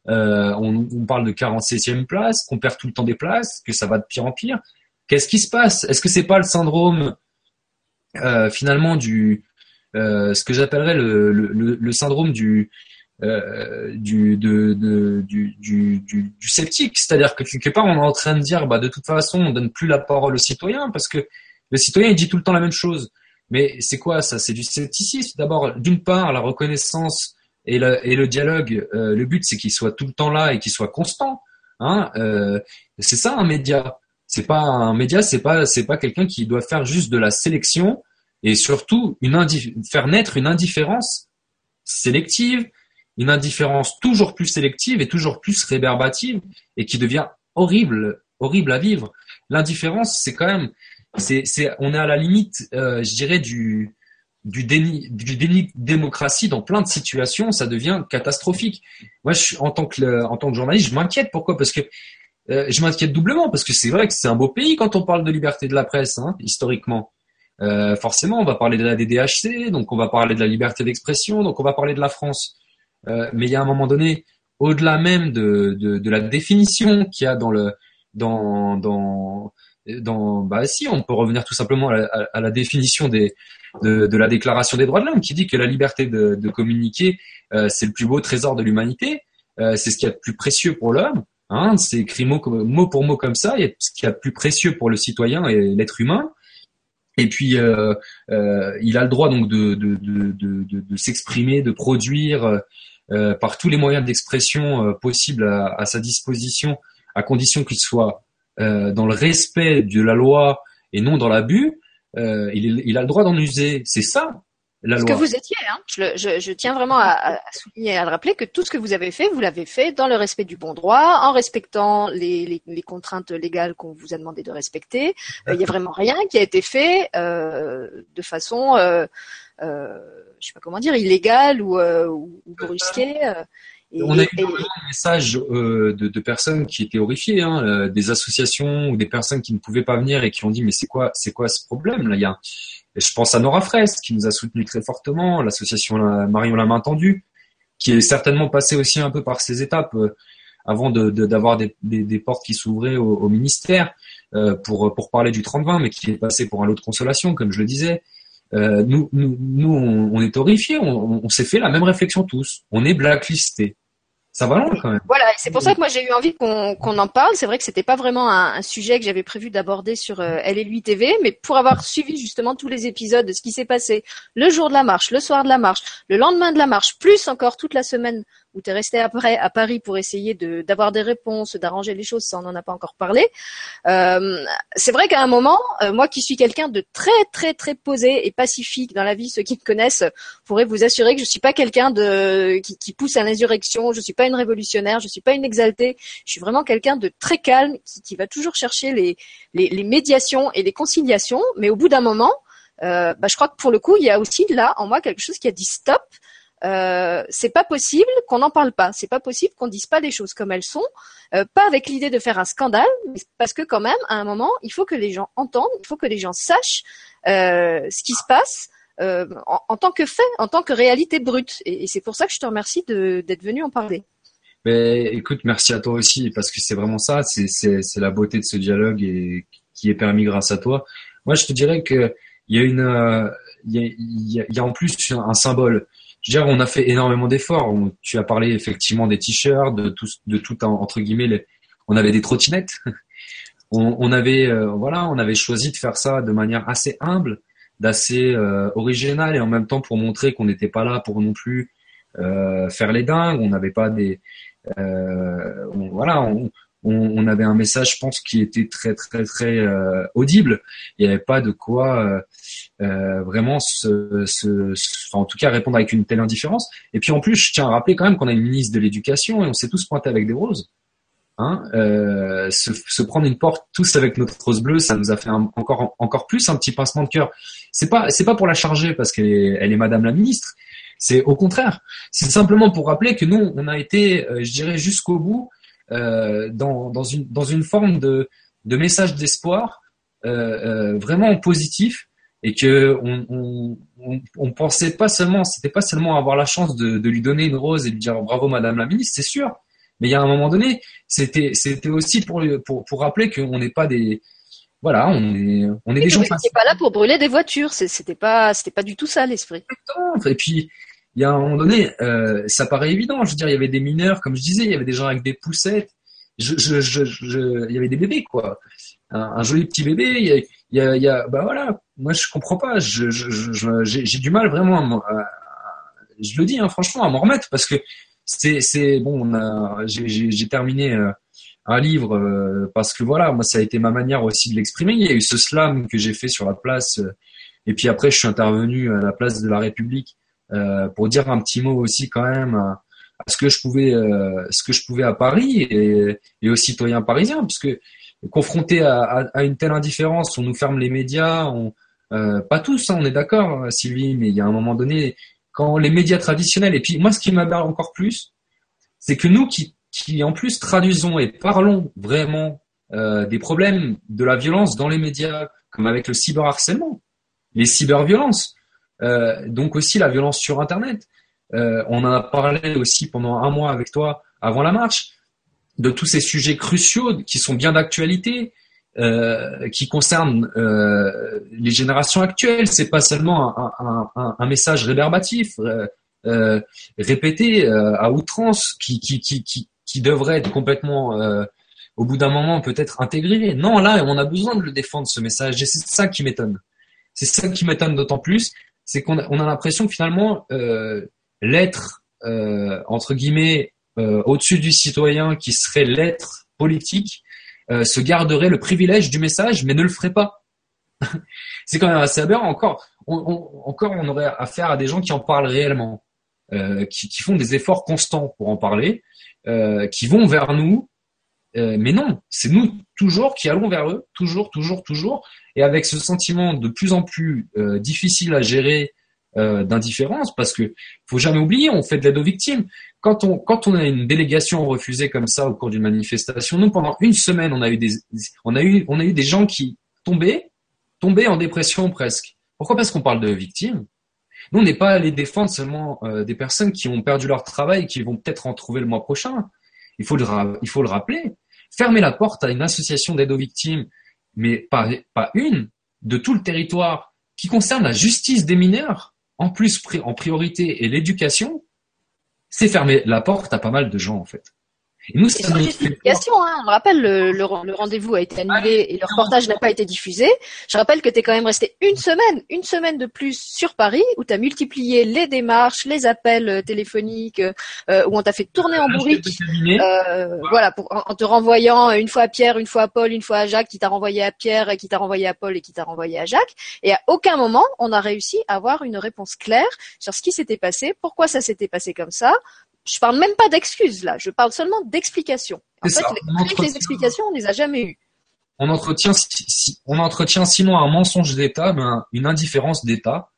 Euh, on, on, parle de 47e place, qu'on perd tout le temps des places, que ça va de pire en pire. Qu'est-ce qui se passe? Est-ce que c'est pas le syndrome euh, finalement du ce que j'appellerais le, syndrome du sceptique, c'est-à-dire que quelque part on est en train de dire bah de toute façon on donne plus la parole au citoyen parce que le citoyen il dit tout le temps la même chose. Mais c'est quoi ça? C'est du scepticisme. D'abord, d'une part, la reconnaissance et le, et le dialogue. Euh, le but, c'est qu'il soit tout le temps là et qu'il soit constant. Hein euh, c'est ça un média. C'est pas un média, c'est pas c'est pas quelqu'un qui doit faire juste de la sélection et surtout une faire naître une indifférence sélective, une indifférence toujours plus sélective et toujours plus réverbative et qui devient horrible, horrible à vivre. L'indifférence, c'est quand même c'est, on est à la limite, euh, je dirais, du, du déni, du déni de démocratie dans plein de situations, ça devient catastrophique. Moi, je, en tant que, en tant que journaliste, je m'inquiète. Pourquoi? Parce que euh, je m'inquiète doublement parce que c'est vrai que c'est un beau pays quand on parle de liberté de la presse, hein, historiquement. Euh, forcément, on va parler de la DDHC, donc on va parler de la liberté d'expression, donc on va parler de la France. Euh, mais il y a un moment donné, au-delà même de, de, de la définition qu'il y a dans le dans dans dans, bah si, on peut revenir tout simplement à la, définition de, de, la Déclaration des droits de l'homme qui dit que la liberté de, de communiquer, euh, c'est le plus beau trésor de l'humanité, euh, c'est ce qui est le plus précieux pour l'homme. Hein, c'est écrit mot, pour mot comme ça, et ce qui est le plus précieux pour le citoyen et l'être humain. Et puis, euh, il a le droit donc de, de, de, de s'exprimer, de produire par tous les moyens d'expression possibles à, sa disposition, à condition qu'il soit euh, dans le respect de la loi et non dans l'abus, euh, il, il, a le droit d'en user. C'est ça. La ce loi. que vous étiez, hein. je, je, je, tiens vraiment à, à, souligner, à le rappeler que tout ce que vous avez fait, vous l'avez fait dans le respect du bon droit, en respectant les, les, les contraintes légales qu'on vous a demandé de respecter. Euh, il n'y a vraiment rien qui a été fait euh, de façon, euh, euh, je sais pas comment dire, illégale ou, ou brusquée on a eu des messages euh, de, de, personnes qui étaient horrifiées, hein, euh, des associations ou des personnes qui ne pouvaient pas venir et qui ont dit mais c'est quoi c'est quoi ce problème là? Il y a, je pense à Nora Fraisse qui nous a soutenu très fortement, l'association Marion la main tendue, qui est certainement passée aussi un peu par ces étapes euh, avant d'avoir de, des, des, des, portes qui s'ouvraient au, au, ministère pour pour parler du 30-20, mais qui est passé pour un lot de consolation, comme je le disais. nous, nous, nous, on, on est horrifiés, on, on s'est fait la même réflexion tous. On est blacklisté ça va loin quand même. Voilà, c'est pour ça que moi j'ai eu envie qu'on en parle. C'est vrai que c'était pas vraiment un, un sujet que j'avais prévu d'aborder sur euh, Elle et lui TV, mais pour avoir suivi justement tous les épisodes de ce qui s'est passé le jour de la marche, le soir de la marche, le lendemain de la marche, plus encore toute la semaine où tu es resté après à Paris pour essayer d'avoir des réponses, d'arranger les choses, ça on n'en a pas encore parlé. Euh, c'est vrai qu'à un moment, euh, moi qui suis quelqu'un de très très très posé et pacifique dans la vie, ceux qui me connaissent pourraient vous assurer que je suis pas quelqu'un de qui, qui, pousse à l'insurrection, je suis pas une révolutionnaire, je suis pas une exaltée, je suis vraiment quelqu'un de très calme qui, qui va toujours chercher les, les, les, médiations et les conciliations, mais au bout d'un moment, euh, bah, je crois que pour le coup, il y a aussi là en moi quelque chose qui a dit stop. Euh, c'est pas possible qu'on n'en parle pas. C'est pas possible qu'on dise pas les choses comme elles sont, euh, pas avec l'idée de faire un scandale, parce que quand même, à un moment, il faut que les gens entendent, il faut que les gens sachent euh, ce qui se passe. En, tant que fait, en tant que réalité brute. Et, c'est pour ça que je te remercie d'être venu en parler. Mais écoute, merci à toi aussi, parce que c'est vraiment ça, c'est la beauté de ce dialogue et qui est permis grâce à toi. Moi, je te dirais que il y a une, il y a en plus un symbole je veux dire, on a fait énormément d'efforts. Tu as parlé effectivement des t-shirts, de tout, de tout entre guillemets. On avait des trottinettes. on, on, avait, euh, voilà, on avait choisi de faire ça de manière assez humble, d'assez euh, originale et en même temps pour montrer qu'on n'était pas là pour non plus euh, faire les dingues. On n'avait pas des, euh, voilà, on, on, avait un message, je pense, qui était très très très euh, audible. Il n'y avait pas de quoi euh, euh vraiment se, en tout cas répondre avec une telle indifférence. Et puis en plus, je tiens à rappeler quand même qu'on a une ministre de l'Éducation et on s'est tous pointés avec des roses. Hein, se, prendre une porte tous avec notre rose bleue, ça nous a fait encore encore plus un petit pincement de cœur. C'est pas c'est pas pour la charger parce qu'elle est, elle est Madame la ministre. C'est au contraire. C'est simplement pour rappeler que nous, on a été, je dirais, jusqu'au bout dans, dans, une, dans une forme de, de message d'espoir euh, euh, vraiment positif et que on, on, on, on, pensait pas seulement, c'était pas seulement avoir la chance de, de lui donner une rose et de dire bravo Madame la ministre, c'est sûr. Mais il y a un moment donné, c'était c'était aussi pour pour pour rappeler qu'on n'est pas des voilà, on est on est des gens. Vous pas là pour brûler des voitures, c'était pas c'était pas du tout ça l'esprit. Et puis il y a un moment donné, euh, ça paraît évident. Je veux dire, il y avait des mineurs, comme je disais, il y avait des gens avec des poussettes. Je, je, je, je il y avait des bébés, quoi. Un, joli petit bébé. Il y a, il y a, il y a bah voilà. Moi, je comprends pas. Je, j'ai du mal vraiment. À, je le dis, hein, franchement, à m'en remettre parce que c'est, c'est bon. J'ai terminé euh, un livre euh, parce que voilà, moi, ça a été ma manière aussi de l'exprimer. Il y a eu ce slam que j'ai fait sur la place. Euh, et puis après, je suis intervenu à la place de la République pour dire un petit mot aussi quand même à, ce que je pouvais, euh, ce que je pouvais à Paris et, aux citoyens parisiens, parce que confronté à, une telle indifférence, on nous ferme les médias, euh, pas tous, hein, on est d'accord, Sylvie, mais il y a un moment donné, quand les médias traditionnels, et puis moi, ce qui m'aberre encore plus, c'est que nous qui, en plus traduisons et parlons vraiment euh, des problèmes de la violence dans les médias, comme avec le cyberharcèlement, les cyberviolences, euh, donc aussi la violence sur Internet. Euh, on en a parlé aussi pendant un mois avec toi avant la marche de tous ces sujets cruciaux qui sont bien d'actualité, euh, qui concernent les générations actuelles. C'est pas seulement un, message réverbatif, répété à outrance, qui devrait être complètement, au bout d'un moment, peut-être intégré. Non, là, on a besoin de le défendre ce message, et c'est ça qui m'étonne. C'est ça qui m'étonne d'autant plus, c'est qu'on a, on a l'impression que finalement euh, l'être euh, entre guillemets euh, au-dessus du citoyen qui serait l'être politique se garderait le privilège du message mais ne le ferait pas. c'est quand même assez aberrant. Encore, on, encore, on aurait affaire à des gens qui en parlent réellement, qui, font des efforts constants pour en parler, qui vont vers nous. Mais non, c'est nous toujours qui allons vers eux, toujours, toujours, toujours, et avec ce sentiment de plus en plus euh, difficile à gérer euh, d'indifférence, parce que faut jamais oublier, on fait de l'aide aux victimes. Quand on quand on a une délégation refusée comme ça au cours d'une manifestation, nous pendant une semaine, on a eu des on a eu on a eu des gens qui tombaient tombaient en dépression presque. Pourquoi? Parce qu'on parle de victimes. Nous, on n'est pas allé défendre seulement euh, des personnes qui ont perdu leur travail et qui vont peut-être en trouver le mois prochain. Il faut le, il faut le rappeler. Fermer la porte à une association d'aide aux victimes mais pas, pas une, de tout le territoire qui concerne la justice des mineurs, en plus en priorité et l'éducation, c'est fermer la porte à pas mal de gens en fait. Et nous, c'est justification, hein. On rappelle, le, le, rendez-vous a été annulé et le reportage n'a pas été diffusé. Je rappelle que tu es quand même resté une semaine, une semaine de plus sur Paris, où tu as multiplié les démarches, les appels euh, téléphoniques, euh, où on t'a fait tourner en bourrique. Euh, voilà, pour, en, te renvoyant une fois à Pierre, une fois à Paul, une fois à Jacques, qui t'a renvoyé à Pierre, et qui t'a renvoyé à Paul et qui t'a renvoyé à Jacques. Et à aucun moment, on a réussi à avoir une réponse claire sur ce qui s'était passé, pourquoi ça s'était passé comme ça, je parle même pas d'excuses là, je parle seulement d'explications. En fait, les, les, explications, on les a jamais eues. On entretient, on entretient sinon un mensonge d'État, mais une indifférence d'État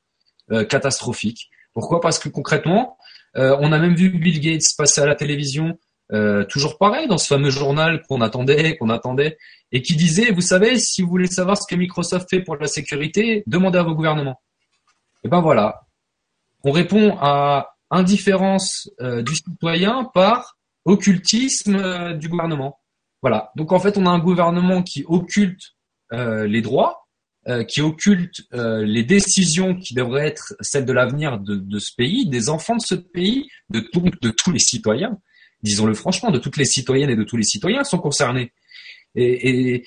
euh, catastrophique. Pourquoi? Parce que concrètement, Euh, on a même vu Bill Gates passer à la télévision, euh, toujours pareil, dans ce fameux journal qu'on attendait, qu'on attendait, et qui disait, vous savez, si vous voulez savoir ce que Microsoft fait pour la sécurité, demandez à vos gouvernements. Et ben voilà, on répond à indifférence euh, du citoyen par occultisme du gouvernement. Voilà. Donc en fait, on a un gouvernement qui occulte les droits, euh, qui occulte euh, les décisions qui devraient être celles de l'avenir de, de, ce pays, des enfants de ce pays, de, de tous les citoyens, disons-le franchement, de toutes les citoyennes et de tous les citoyens sont concernés. Et, et,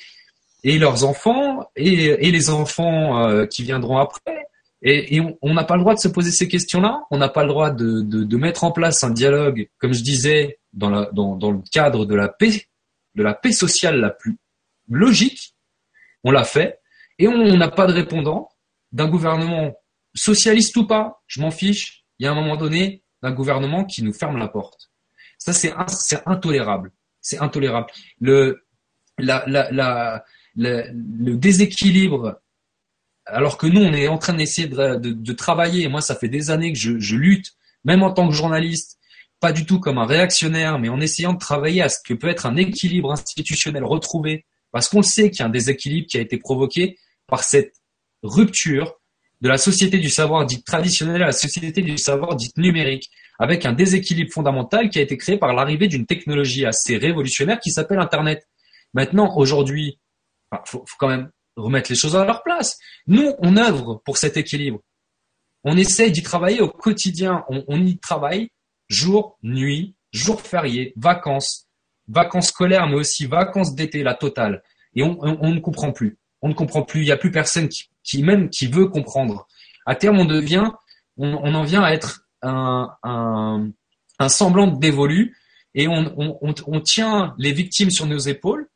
et leurs enfants et, et les enfants euh, qui viendront après. Et, on n'a pas le droit de se poser ces questions-là. On n'a pas le droit de, de, mettre en place un dialogue, comme je disais, dans, la, dans, dans le cadre de la paix, de la paix sociale la plus logique. On l'a fait et on n'a pas de répondant d'un gouvernement socialiste ou pas, je m'en fiche. Il y a un moment donné d'un gouvernement qui nous ferme la porte. Ça, c'est intolérable. C'est intolérable. Le, la, la, la, le déséquilibre, alors que nous, on est en train d'essayer de, de, de, travailler. moi, ça fait des années que je, lutte, même en tant que journaliste, pas du tout comme un réactionnaire, mais en essayant de travailler à ce que peut être un équilibre institutionnel retrouvé, parce qu'on sait qu'il y a un déséquilibre qui a été provoqué par cette rupture de la société du savoir dite traditionnelle à la société du savoir dite numérique, avec un déséquilibre fondamental qui a été créé par l'arrivée d'une technologie assez révolutionnaire qui s'appelle Internet. Maintenant, aujourd'hui, il faut, quand même remettre les choses à leur place. Nous, on œuvre pour cet équilibre. On essaye d'y travailler au quotidien. On, y travaille jour, nuit, jour férié, vacances, vacances scolaires, mais aussi vacances d'été, la totale. Et on ne comprend plus on ne comprend plus. Il n'y a plus personne qui, même qui veut comprendre. À terme, on devient, on, en vient à être un, un, semblant dévolu et on, tient les victimes sur nos épaules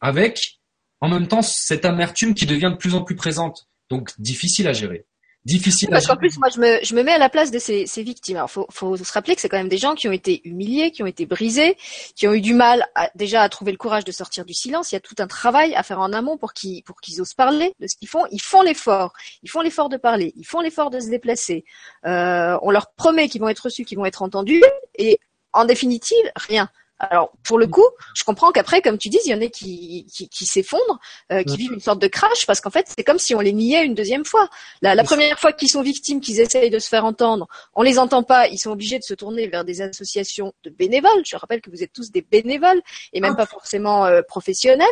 avec en même temps cette amertume qui devient de plus en plus présente. Donc difficile à gérer difficile. Parce qu'en plus, moi, je me, je me mets à la place de ces, ces victimes. Alors, faut, faut se rappeler que c'est quand même des gens qui ont été humiliés, qui ont été brisés, qui ont eu du mal à, déjà à trouver le courage de sortir du silence. Il y a tout un travail à faire en amont pour qu'ils, pour qu'ils osent parler de ce qu'ils font. Ils font l'effort. Ils font l'effort de parler. Ils font l'effort de se déplacer. Euh, on leur promet qu'ils vont être reçus, qu'ils vont être entendus. Et en définitive, rien. Alors pour le coup, je comprends qu'après, comme tu dis, il y en a qui, qui, qui s'effondrent, euh, qui vivent une sorte de crash, parce qu'en fait, c'est comme si on les niait une deuxième fois. La, la première fois qu'ils sont victimes, qu'ils essayent de se faire entendre, on les entend pas, ils sont obligés de se tourner vers des associations de bénévoles. Je rappelle que vous êtes tous des bénévoles et même ah. pas forcément euh, professionnels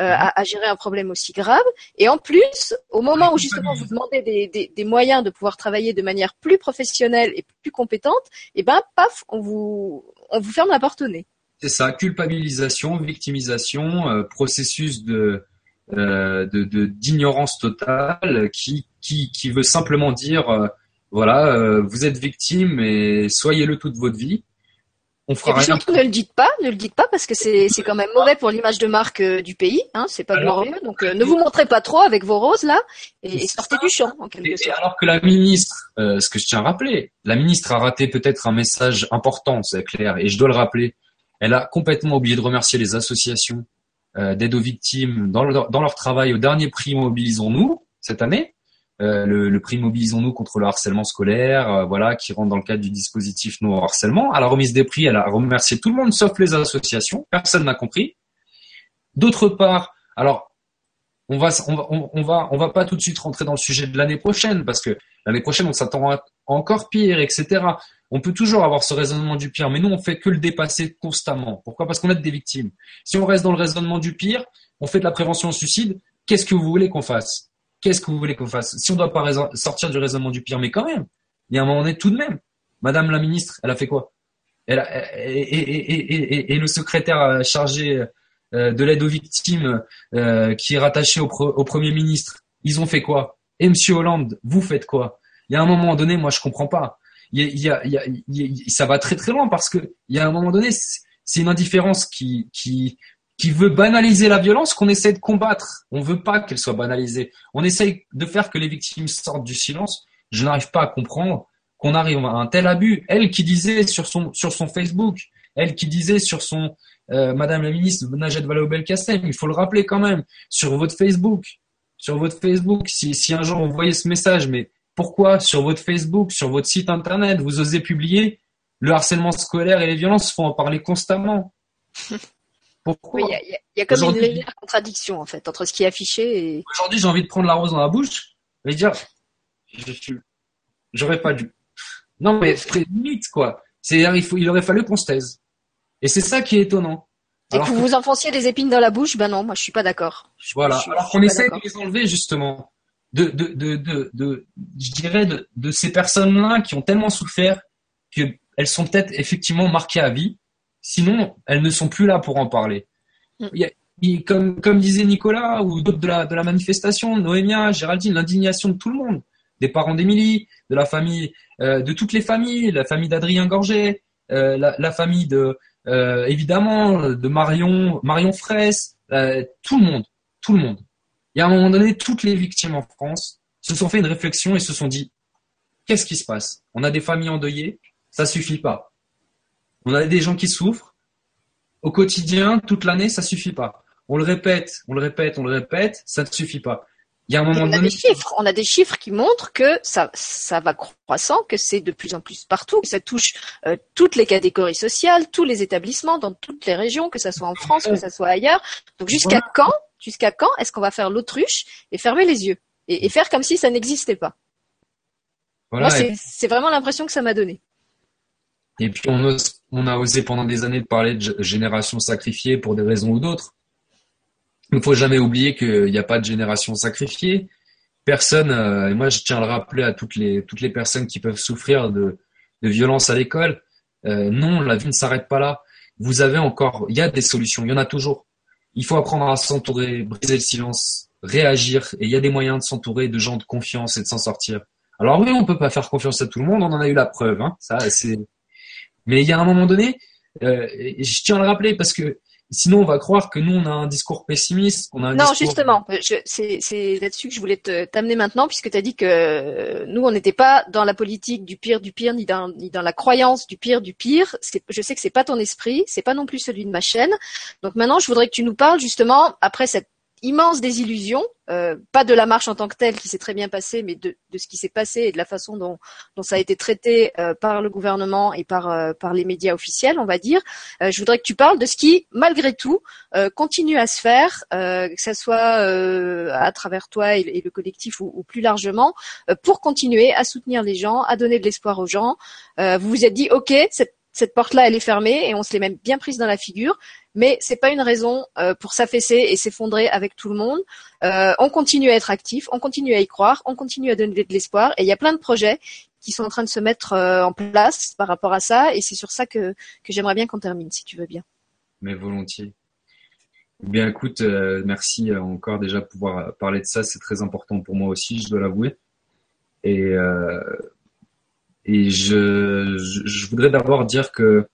euh, à, à, gérer un problème aussi grave. Et en plus, au moment où justement vous demandez des, des, des moyens de pouvoir travailler de manière plus professionnelle et plus compétente, et eh ben paf, on vous on vous ferme la porte au nez. C'est ça, culpabilisation, victimisation, euh, processus de euh, d'ignorance totale qui, qui, qui veut simplement dire euh, voilà vous êtes victime et soyez-le toute votre vie on fera et puis surtout, ne le dites pas, ne le dites pas parce que c'est c'est quand même mauvais pour l'image de marque du pays, hein, c'est pas glorieux. Donc ne vous montrez pas trop avec vos roses là et, sortez du champ en quelque sorte. alors que la ministre, ce que je tiens à rappeler, la ministre a raté peut-être un message important, c'est clair, et je dois le rappeler. Elle a complètement oublié de remercier les associations euh, d'aide aux victimes dans, leur travail au dernier prix Mobilisons-nous cette année. Euh, le, prix Mobilisons-nous contre le harcèlement scolaire, euh, voilà, qui rentre dans le cadre du dispositif No Harcèlement. À la remise des prix, elle a remercié tout le monde sauf les associations. Personne n'a compris. D'autre part, alors on va, on va, on va, on va pas tout de suite rentrer dans le sujet de l'année prochaine parce que l'année prochaine on s'attend à encore pire, etc. On peut toujours avoir ce raisonnement du pire, mais nous, on fait que le dépasser constamment. Pourquoi? Parce qu'on est des victimes. Si on reste dans le raisonnement du pire, on fait de la prévention au suicide, qu'est-ce que vous voulez qu'on fasse? Qu'est-ce que vous voulez qu'on fasse? Si on doit pas sortir du raisonnement du pire, mais quand même, il y a un moment donné, tout de même, Madame la ministre, elle a fait quoi? Et, le secrétaire chargé euh, de l'aide aux victimes euh, qui est rattaché au, au Premier ministre, ils ont fait quoi? Et Monsieur Hollande, vous faites quoi? Il y a un moment donné, moi je comprends pas. Y a, y a, y a, ça va très très loin parce que il y a un moment donné, c'est une indifférence qui, qui, qui veut banaliser la violence qu'on essaie de combattre. On veut pas qu'elle soit banalisée. On essaye de faire que les victimes sortent du silence. Je n'arrive pas à comprendre qu'on arrive à un tel abus. Elle qui disait sur son sur son Facebook, elle qui disait sur son euh, Madame la ministre Najat Vallaud-Belkacem, il faut le rappeler quand même sur votre Facebook, sur votre Facebook, si, si un jour on voyait ce message, mais pourquoi sur votre Facebook, sur votre site internet, vous osez publier le harcèlement scolaire et les violences, faut en parler constamment. Pourquoi Il y, y, a comme une légère contradiction en fait entre ce qui est affiché et. Aujourd'hui, j'ai envie de prendre la rose dans la bouche et dire, j'aurais pas dû. Non mais limite quoi. C'est il, faut, il aurait fallu qu'on se taise. Et c'est ça qui est étonnant. Et que vous vous enfonciez des épines dans la bouche, ben non, moi je suis pas d'accord. Voilà. Alors qu'on essaie de les enlever justement de, de, de, de, de je dirais, de, de ces personnes-là qui ont tellement souffert qu'elles sont peut-être effectivement marquées à vie. Sinon, elles ne sont plus là pour en parler. Mm. Il y a, comme, comme disait Nicolas ou d'autres de la, de la manifestation, Noémia, Géraldine, l'indignation de tout le monde, des parents d'Émilie, de la famille, euh, de toutes les familles, la famille d'Adrien Gorget, euh, la, la, famille de, euh, évidemment, de Marion, Marion Fraisse, euh, tout le monde, tout le monde. Et à un moment donné, toutes les victimes en France se sont fait une réflexion et se sont dit, qu'est-ce qui se passe? On a des familles endeuillées, ça suffit pas. On a des gens qui souffrent. Au quotidien, toute l'année, ça suffit pas. On le répète, on le répète, on le répète, ça ne suffit pas. Il y a un moment on a des chiffres, on a des chiffres qui montrent que ça, ça va croissant, que c'est de plus en plus partout, que ça touche euh, toutes les catégories sociales, tous les établissements dans toutes les régions, que ça soit en France, que ça soit ailleurs. Donc jusqu'à quand Jusqu'à quand est-ce qu'on va faire l'autruche et fermer les yeux et, faire comme si ça n'existait pas? Moi, c'est vraiment l'impression que ça m'a donné. Et puis on, on a osé pendant des années de parler de génération sacrifiée pour des raisons ou d'autres. Il ne faut jamais oublier qu'il n'y a pas de génération sacrifiée. Personne, euh, et moi je tiens à le rappeler à toutes les, toutes les personnes qui peuvent souffrir de, de violence à l'école, euh, non, la vie ne s'arrête pas là. Vous avez encore, il y a des solutions, il y en a toujours. Il faut apprendre à s'entourer, briser le silence, réagir. Et il y a des moyens de s'entourer de gens de confiance et de s'en sortir. Alors oui, on peut pas faire confiance à tout le monde, on en a eu la preuve. Hein, ça, c'est. Mais il y a un moment donné, euh, je tiens à le rappeler parce que Sinon, on va croire que nous, on a un discours pessimiste. On a un non, justement, c'est là-dessus que je voulais t'amener maintenant, puisque tu as dit que nous, on n'était pas dans la politique du pire du pire, ni dans, ni dans la croyance du pire du pire. Je sais que c'est pas ton esprit, c'est pas non plus celui de ma chaîne. Donc maintenant, je voudrais que tu nous parles justement, après cette immense désillusion, euh, pas de la marche en tant que telle qui s'est très bien passée, mais de, ce qui s'est passé et de la façon dont, dont ça a été traité euh, par le gouvernement et par, euh, par les médias officiels, on va dire. je voudrais que tu parles de ce qui, malgré tout, continue à se faire, que ce soit à travers toi et, le collectif ou, plus largement, pour continuer à soutenir les gens, à donner de l'espoir aux gens. vous vous êtes dit, ok, cette cette porte-là, elle est fermée et on se l'est même bien prise dans la figure. Mais c'est pas une raison euh, pour s'affaisser et s'effondrer avec tout le monde. Euh, on continue à être actif, on continue à y croire, on continue à donner de l'espoir. Et il y a plein de projets qui sont en train de se mettre euh, en place par rapport à ça. Et c'est sur ça que, que j'aimerais bien qu'on termine, si tu veux bien. Mais volontiers. Bien, écoute, merci encore déjà de pouvoir parler de ça. C'est très important pour moi aussi, je dois l'avouer. Et et je, je, voudrais d'abord dire que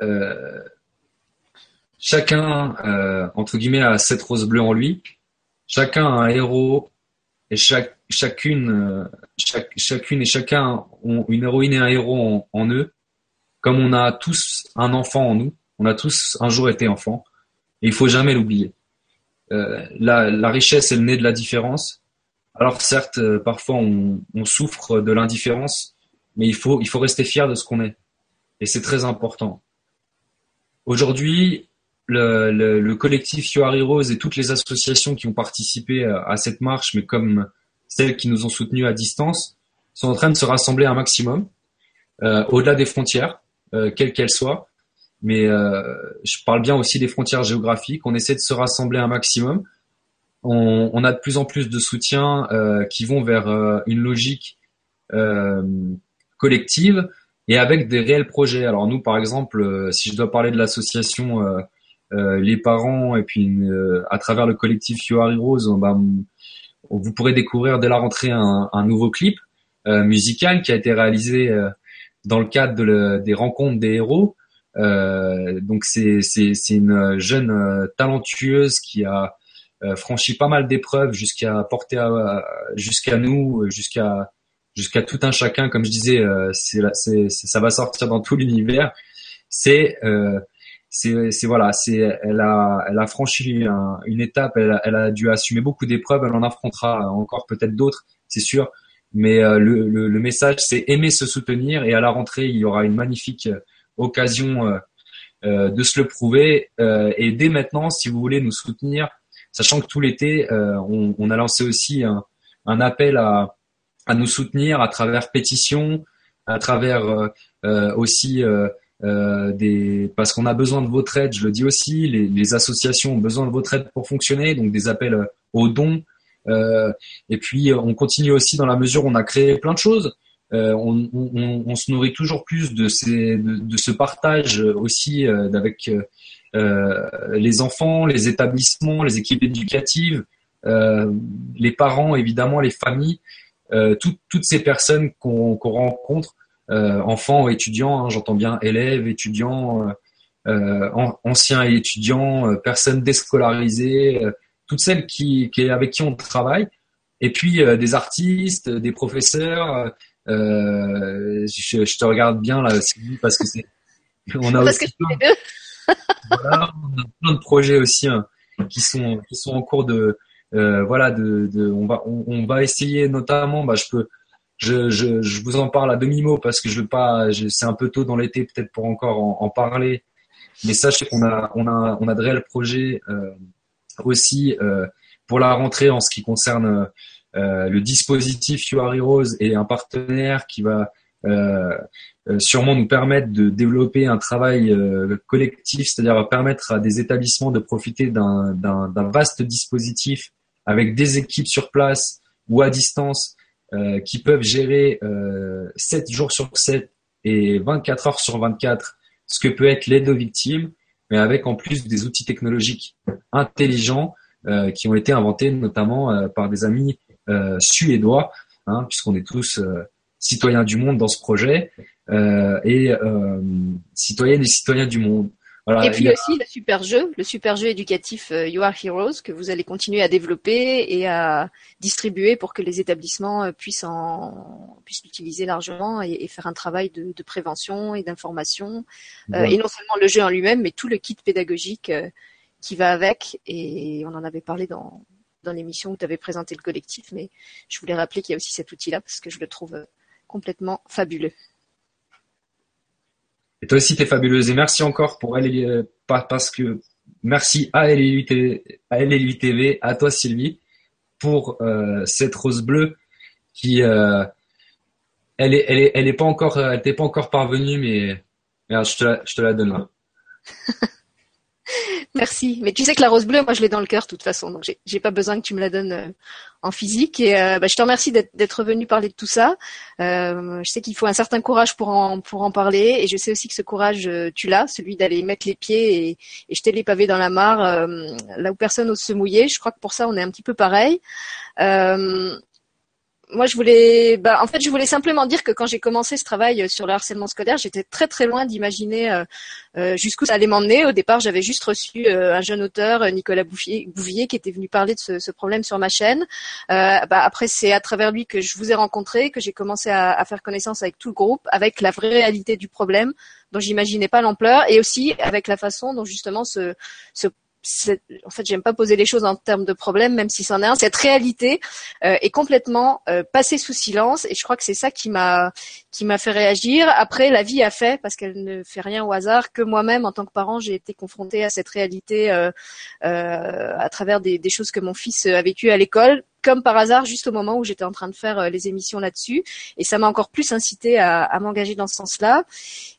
euh, chacun, euh, entre guillemets, a cette rose bleue en lui. Chacun a un héros et chaque, chacune, euh, chaque, chacune et chacun ont une héroïne et un héros en, en, eux. Comme on a tous un enfant en nous, on a tous un jour été enfant. Et il faut jamais l'oublier. Euh, la, la richesse est le nez de la différence. Alors certes, euh, parfois on, on souffre de l'indifférence, mais il faut, il faut rester fier de ce qu'on est. Et c'est très important. Aujourd'hui, le, le, le, collectif Yoari Rose et toutes les associations qui ont participé à, cette marche, mais comme celles qui nous ont soutenus à distance, sont en train de se rassembler un maximum, euh, au-delà des frontières, euh, quelles qu'elles soient. Mais euh, je parle bien aussi des frontières géographiques. On essaie de se rassembler un maximum. On, on a de plus en plus de soutiens euh, qui vont vers euh, une logique euh, collective et avec des réels projets. Alors nous, par exemple, euh, si je dois parler de l'association euh, euh, Les Parents et puis à travers le collectif You Are Heroes, bah, vous pourrez découvrir dès la rentrée un, un nouveau clip musical qui a été réalisé dans le cadre de des rencontres des héros. Euh, donc c'est c'est une jeune talentueuse qui a franchi pas mal d'épreuves jusqu'à porter jusqu'à nous, jusqu'à jusqu'à tout un chacun, comme je disais, euh, c'est, ça va sortir dans tout l'univers. C'est, euh, c'est, voilà, c'est, elle a, elle a franchi une étape, elle a, elle a dû assumer beaucoup d'épreuves, elle en affrontera encore peut-être d'autres, c'est sûr. Mais le, le, message, c'est aimer se soutenir. Et à la rentrée, il y aura une magnifique occasion de se le prouver. et dès maintenant, si vous voulez nous soutenir, sachant que tout l'été, on, on, a lancé aussi un, un appel à, à nous soutenir à travers pétitions, à travers aussi euh, des, parce qu'on a besoin de votre aide, je le dis aussi, les, les, associations ont besoin de votre aide pour fonctionner, donc des appels euh, aux dons. Euh, et puis on continue aussi dans la mesure où on a créé plein de choses. Euh, on, on, on, se nourrit toujours plus de, ces, de, de ce partage aussi euh, avec les enfants, les établissements, les équipes éducatives, les parents, évidemment, les familles, toutes ces personnes qu'on qu'on rencontre euh, enfants, étudiants, hein, j'entends bien élèves, étudiants, euh, euh anciens et étudiants, euh, personnes déscolarisées, toutes celles qui, qui, avec qui on travaille, et puis des artistes, des professeurs. Je, je, te regarde bien là, parce que c'est on a aussi plein, voilà, on a plein de projets aussi hein, qui sont qui sont en cours de euh, voilà de, de on va on, on, va essayer notamment bah je peux je, je, je, vous en parle à demi mot parce que je veux pas, c'est un peu tôt dans l'été peut-être pour encore en, en, parler. Mais sachez qu'on a, on a, on a de réels projets euh, aussi euh, pour la rentrée en ce qui concerne euh, le dispositif You Are Heroes et un partenaire qui va euh, euh, sûrement nous permettre de développer un travail collectif, c'est-à-dire permettre à des établissements de profiter d'un vaste dispositif avec des équipes sur place ou à distance euh, qui peuvent gérer euh, 7 jours sur 7 et 24 heures sur 24 ce que peut être l'aide aux victimes, mais avec en plus des outils technologiques intelligents euh, qui ont été inventés notamment euh, par des amis euh, suédois, hein, puisqu'on est tous citoyens du monde dans ce projet et citoyennes et citoyens du monde et puis aussi le super jeu, le super jeu éducatif euh, You Are Heroes que vous allez continuer à développer et à distribuer pour que les établissements euh, puissent en puissent l'utiliser largement et, faire un travail de, de prévention et d'information. Euh, et non seulement le jeu en lui-même, mais tout le kit pédagogique qui va avec. Et on en avait parlé dans dans l'émission où tu avais présenté le collectif, mais je voulais rappeler qu'il y a aussi cet outil-là parce que je le trouve complètement fabuleux. Et toi aussi, tu es fabuleuse. Et merci encore pour elle, euh, parce que merci à LLU TV, à, TV, à toi Sylvie, pour euh, cette rose bleue qui, euh, elle est, elle est, elle est pas encore, elle t'est pas encore parvenue, mais je te la, je te la donne. Merci. Mais tu sais que la rose bleue, moi, je l'ai dans le cœur, de toute façon. Donc, j'ai pas besoin que tu me la donnes euh, en physique. Et euh, bah, je te remercie d'être venu parler de tout ça. Euh, je sais qu'il faut un certain courage pour en, pour en parler. Et je sais aussi que ce courage, tu l'as, celui d'aller mettre les pieds et, et, jeter les pavés dans la mare, là où personne n'ose se mouiller. Je crois que pour ça, on est un petit peu pareil moi, je voulais, bah, en fait, je voulais simplement dire que quand j'ai commencé ce travail sur le harcèlement scolaire, j'étais très très loin d'imaginer euh, euh jusqu'où ça allait m'emmener. Au départ, j'avais juste reçu euh, un jeune auteur, Nicolas Bouvier, Bouvier, qui était venu parler de ce, ce problème sur ma chaîne. Euh, bah, après, c'est à travers lui que je vous ai rencontré, que j'ai commencé à, à, faire connaissance avec tout le groupe, avec la vraie réalité du problème dont j'imaginais pas l'ampleur, et aussi avec la façon dont justement ce, ce en fait, j'aime pas poser les choses en termes de problème, même si c'en est un. Cette réalité euh, est complètement euh, passée sous silence, et je crois que c'est ça qui m'a qui m'a fait réagir. Après, la vie a fait, parce qu'elle ne fait rien au hasard, que moi-même, en tant que parent, j'ai été confrontée à cette réalité euh, à travers des, des, choses que mon fils a vécues à l'école comme par hasard juste au moment où j'étais en train de faire euh, les émissions là-dessus. Et ça m'a encore plus incité à, m'engager dans ce sens-là.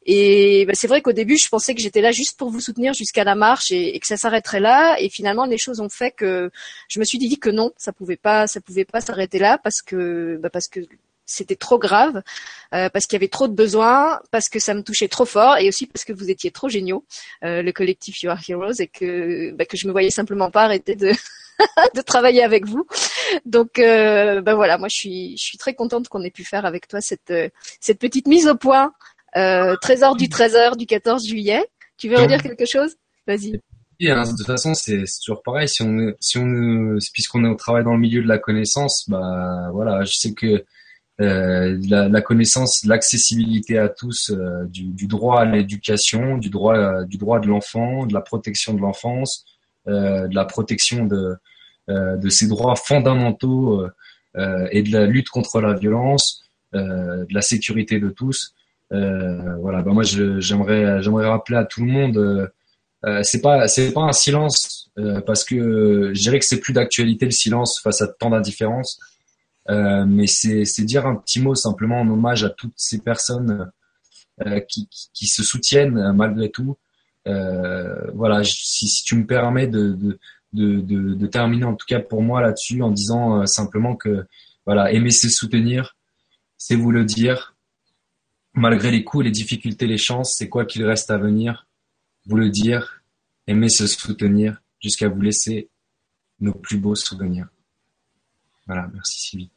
Et bah, c'est vrai qu'au début je pensais que j'étais là juste pour vous soutenir jusqu'à la marche et, et, que ça s'arrêterait là. Et finalement les choses ont fait que je me suis dit que non ça pouvait pas ça pouvait pas s'arrêter là parce que bah, parce que c'était trop grave, euh, parce qu'il y avait trop de besoins, parce que ça me touchait trop fort, et aussi parce que vous étiez trop géniaux, euh, le collectif You Are Heroes, et que bah, que je me voyais simplement pas arrêter de de travailler avec vous. Donc, euh, ben voilà, moi je suis, je suis très contente qu'on ait pu faire avec toi cette, euh, cette petite mise au point. Euh, trésor du trésor du 14 juillet. Tu veux redire quelque chose? Vas-y. Hein, de toute façon, c'est toujours pareil. Si on, si on, puisqu'on est au travail dans le milieu de la connaissance, bah voilà, je sais que euh, la, la, connaissance, l'accessibilité à tous euh, du, du, droit à l'éducation, du droit, du droit de l'enfant, de la protection de l'enfance, de la protection de, de ces droits fondamentaux euh, et de la lutte contre la violence, de la sécurité de tous. voilà, bah moi j'aimerais j'aimerais rappeler à tout le monde, c'est pas c'est pas un silence parce que je dirais que c'est plus d'actualité le silence face à tant d'indifférence. Euh, mais c'est dire un petit mot simplement en hommage à toutes ces personnes euh, qui, qui, se soutiennent euh, malgré tout. voilà, si, si, tu me permets de, de, de, de, terminer en tout cas pour moi là-dessus en disant simplement que voilà, aimer c'est soutenir, c'est vous le dire. Malgré les coups, les difficultés, les chances, c'est quoi qu'il reste à venir, vous le dire, aimer se soutenir jusqu'à vous laisser nos plus beaux souvenirs. Voilà, merci Sylvie.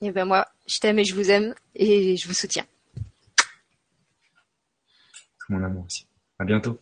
Et eh ben moi, je t'aime et je vous aime et je vous soutiens. Mon amour aussi. À bientôt.